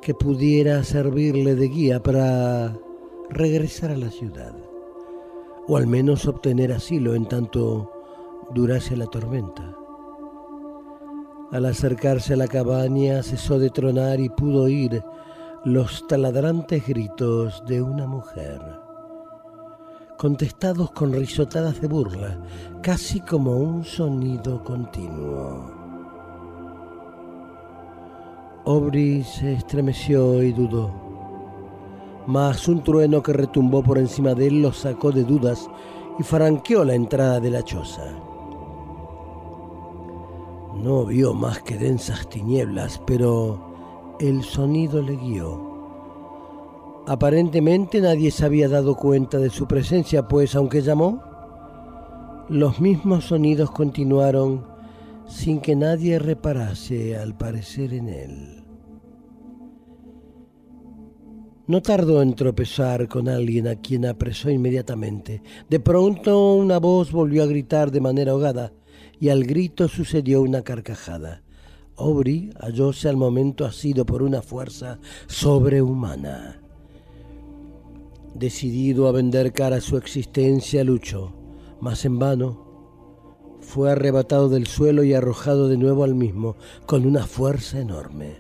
que pudiera servirle de guía para regresar a la ciudad, o al menos obtener asilo en tanto durase la tormenta. Al acercarse a la cabaña cesó de tronar y pudo oír los taladrantes gritos de una mujer, contestados con risotadas de burla, casi como un sonido continuo. Aubrey se estremeció y dudó, mas un trueno que retumbó por encima de él lo sacó de dudas y franqueó la entrada de la choza. No vio más que densas tinieblas, pero el sonido le guió. Aparentemente nadie se había dado cuenta de su presencia, pues aunque llamó, los mismos sonidos continuaron sin que nadie reparase al parecer en él. No tardó en tropezar con alguien a quien apresó inmediatamente. De pronto una voz volvió a gritar de manera ahogada y al grito sucedió una carcajada. Aubrey hallóse al momento asido por una fuerza sobrehumana. Decidido a vender cara a su existencia, luchó, mas en vano. Fue arrebatado del suelo y arrojado de nuevo al mismo, con una fuerza enorme.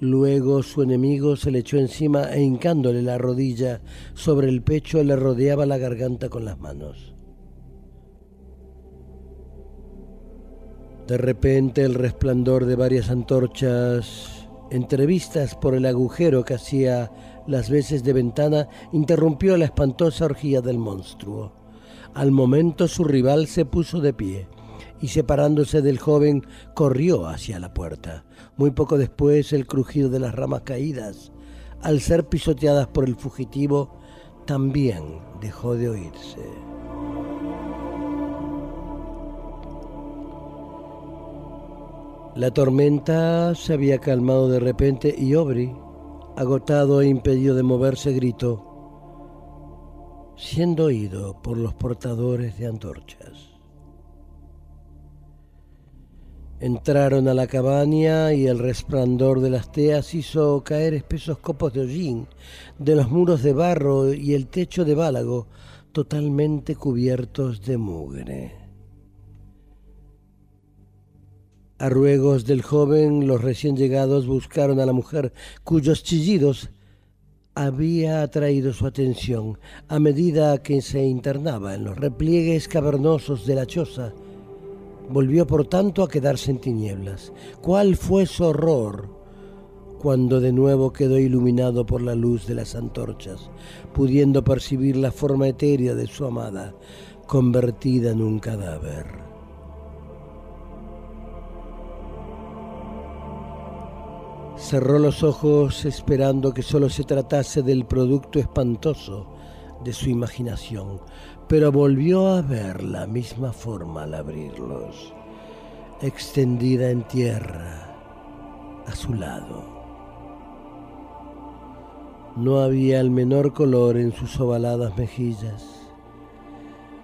Luego su enemigo se le echó encima e hincándole la rodilla sobre el pecho le rodeaba la garganta con las manos. De repente el resplandor de varias antorchas, entrevistas por el agujero que hacía las veces de ventana, interrumpió la espantosa orgía del monstruo. Al momento su rival se puso de pie y separándose del joven corrió hacia la puerta. Muy poco después el crujido de las ramas caídas, al ser pisoteadas por el fugitivo, también dejó de oírse. La tormenta se había calmado de repente y Aubrey, agotado e impedido de moverse, gritó, siendo oído por los portadores de antorchas. Entraron a la cabaña y el resplandor de las teas hizo caer espesos copos de hollín de los muros de barro y el techo de bálago totalmente cubiertos de mugre. A ruegos del joven, los recién llegados buscaron a la mujer cuyos chillidos había atraído su atención a medida que se internaba en los repliegues cavernosos de la choza. Volvió por tanto a quedarse en tinieblas. ¿Cuál fue su horror cuando de nuevo quedó iluminado por la luz de las antorchas, pudiendo percibir la forma etérea de su amada, convertida en un cadáver? Cerró los ojos esperando que solo se tratase del producto espantoso de su imaginación, pero volvió a ver la misma forma al abrirlos, extendida en tierra a su lado. No había el menor color en sus ovaladas mejillas,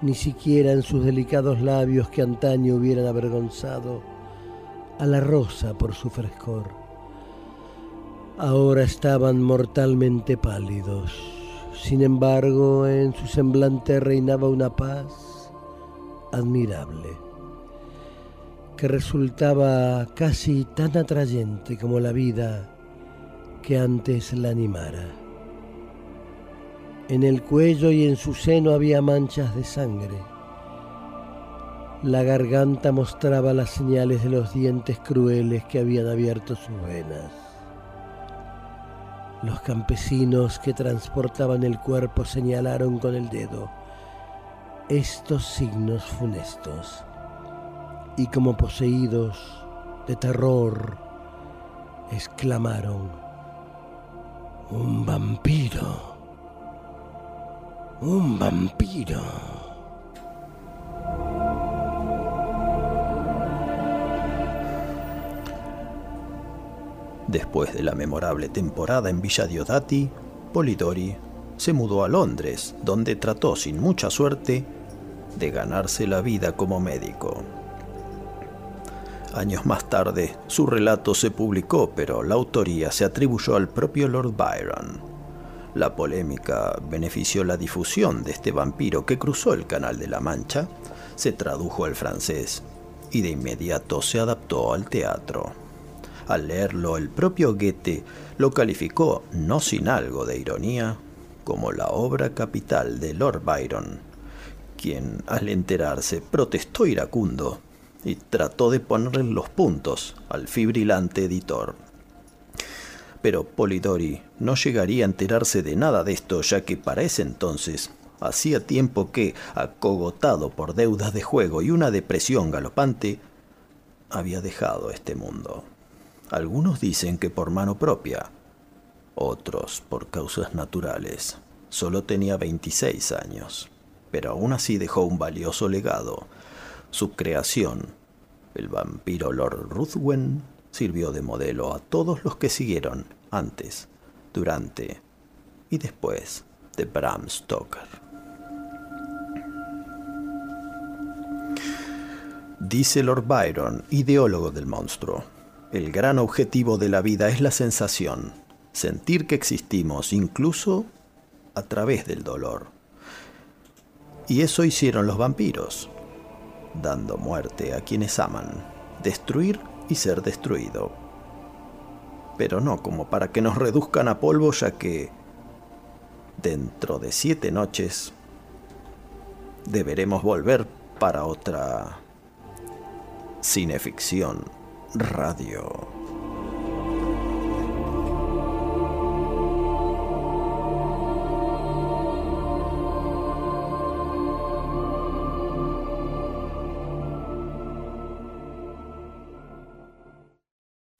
ni siquiera en sus delicados labios que antaño hubieran avergonzado a la rosa por su frescor ahora estaban mortalmente pálidos. Sin embargo, en su semblante reinaba una paz admirable, que resultaba casi tan atrayente como la vida que antes la animara. En el cuello y en su seno había manchas de sangre. La garganta mostraba las señales de los dientes crueles que habían abierto sus venas. Los campesinos que transportaban el cuerpo señalaron con el dedo estos signos funestos. y como poseídos de terror, exclamaron, un vampiro, un vampiro. Después de la memorable temporada en Villa Diodati, Polidori se mudó a Londres, donde trató sin mucha suerte de ganarse la vida como médico. Años más tarde, su relato se publicó, pero la autoría se atribuyó al propio Lord Byron. La polémica benefició la difusión de este vampiro que cruzó el Canal de la Mancha, se tradujo al francés y de inmediato se adaptó al teatro. Al leerlo, el propio Goethe lo calificó, no sin algo de ironía, como la obra capital de Lord Byron, quien al enterarse protestó iracundo y trató de ponerle los puntos al fibrilante editor. Pero Polidori no llegaría a enterarse de nada de esto, ya que para ese entonces hacía tiempo que, acogotado por deudas de juego y una depresión galopante, había dejado este mundo. Algunos dicen que por mano propia, otros por causas naturales. Solo tenía 26 años, pero aún así dejó un valioso legado. Su creación, el vampiro Lord Ruthwen, sirvió de modelo a todos los que siguieron antes, durante y después de Bram Stoker. Dice Lord Byron, ideólogo del monstruo, el gran objetivo de la vida es la sensación, sentir que existimos incluso a través del dolor. Y eso hicieron los vampiros, dando muerte a quienes aman, destruir y ser destruido. Pero no como para que nos reduzcan a polvo, ya que dentro de siete noches deberemos volver para otra cineficción radio.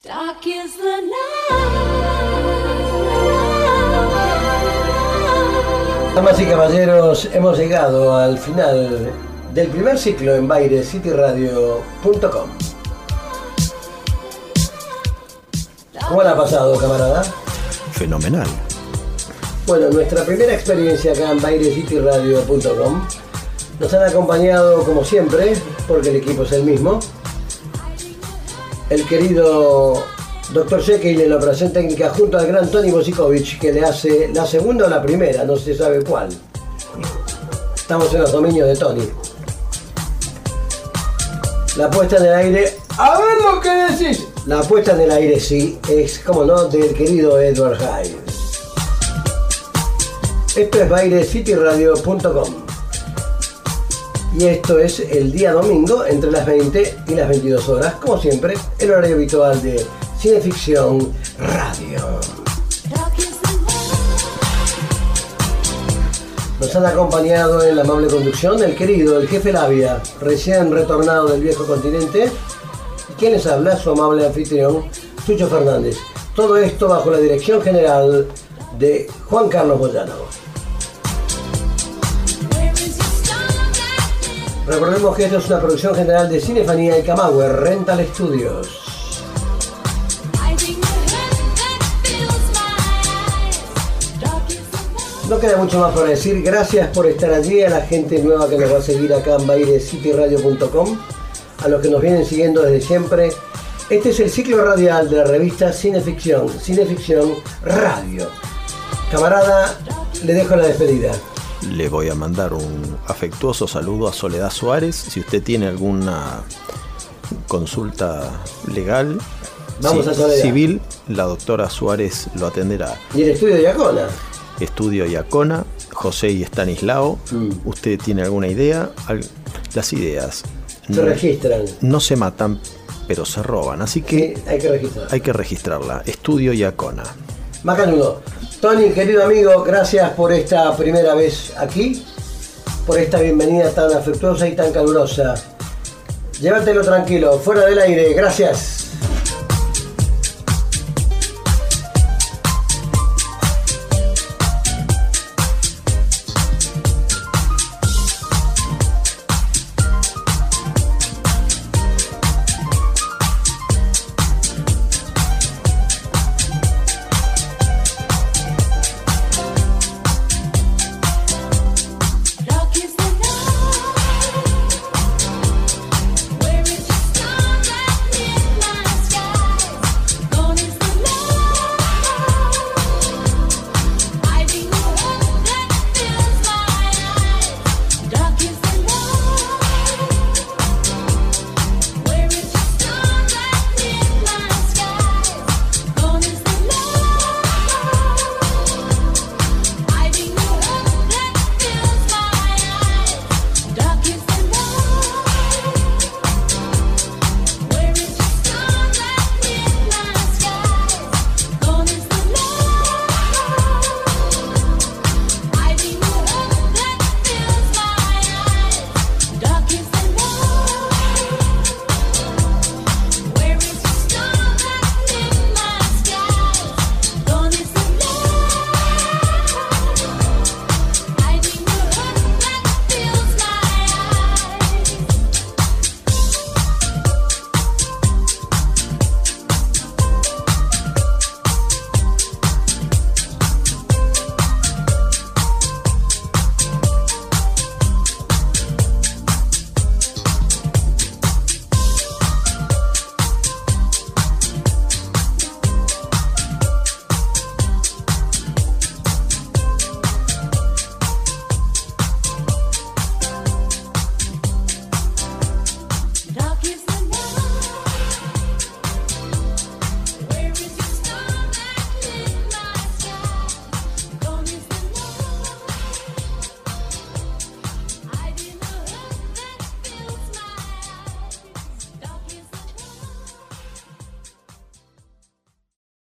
Dark is the night. Damas y caballeros, hemos llegado al final del primer ciclo en bairescityradio.com. ¿Cómo la ha pasado, camarada? Fenomenal. Bueno, nuestra primera experiencia acá en bairescityradio.com nos han acompañado como siempre, porque el equipo es el mismo, el querido Dr. Jekyll en la operación técnica junto al gran Tony Bosikovic que le hace la segunda o la primera, no se sabe cuál. Estamos en los dominios de Tony. La puesta en el aire, a ver lo que decís. La puesta en el aire sí, es como no, del querido Edward Hyde. Esto es bairescityradio.com y esto es el día domingo entre las 20 y las 22 horas, como siempre, el horario habitual de Cineficción Radio. Nos han acompañado en la amable conducción el querido, el jefe Labia, recién retornado del viejo continente, quien les habla, su amable anfitrión, Chucho Fernández. Todo esto bajo la dirección general de Juan Carlos Boyano. Recordemos que esto es una producción general de Cinefanía y Camagüe Rental Studios. No queda mucho más para decir. Gracias por estar allí, a la gente nueva que nos va a seguir acá en bairescityradio.com, a los que nos vienen siguiendo desde siempre. Este es el ciclo radial de la revista Cineficción, Cineficción Radio. Camarada, le dejo la despedida. Le voy a mandar un afectuoso saludo a Soledad Suárez. Si usted tiene alguna consulta legal, Vamos a civil, la doctora Suárez lo atenderá. Y el estudio de Yacona. Estudio Iacona, José y Estanislao. Mm. ¿Usted tiene alguna idea? Las ideas Se registran. no se matan, pero se roban. Así que Hay que registrar. hay que registrarla. Estudio Iacona. Macanudo. Tony, querido amigo, gracias por esta primera vez aquí, por esta bienvenida tan afectuosa y tan calurosa. Llévatelo tranquilo, fuera del aire, gracias.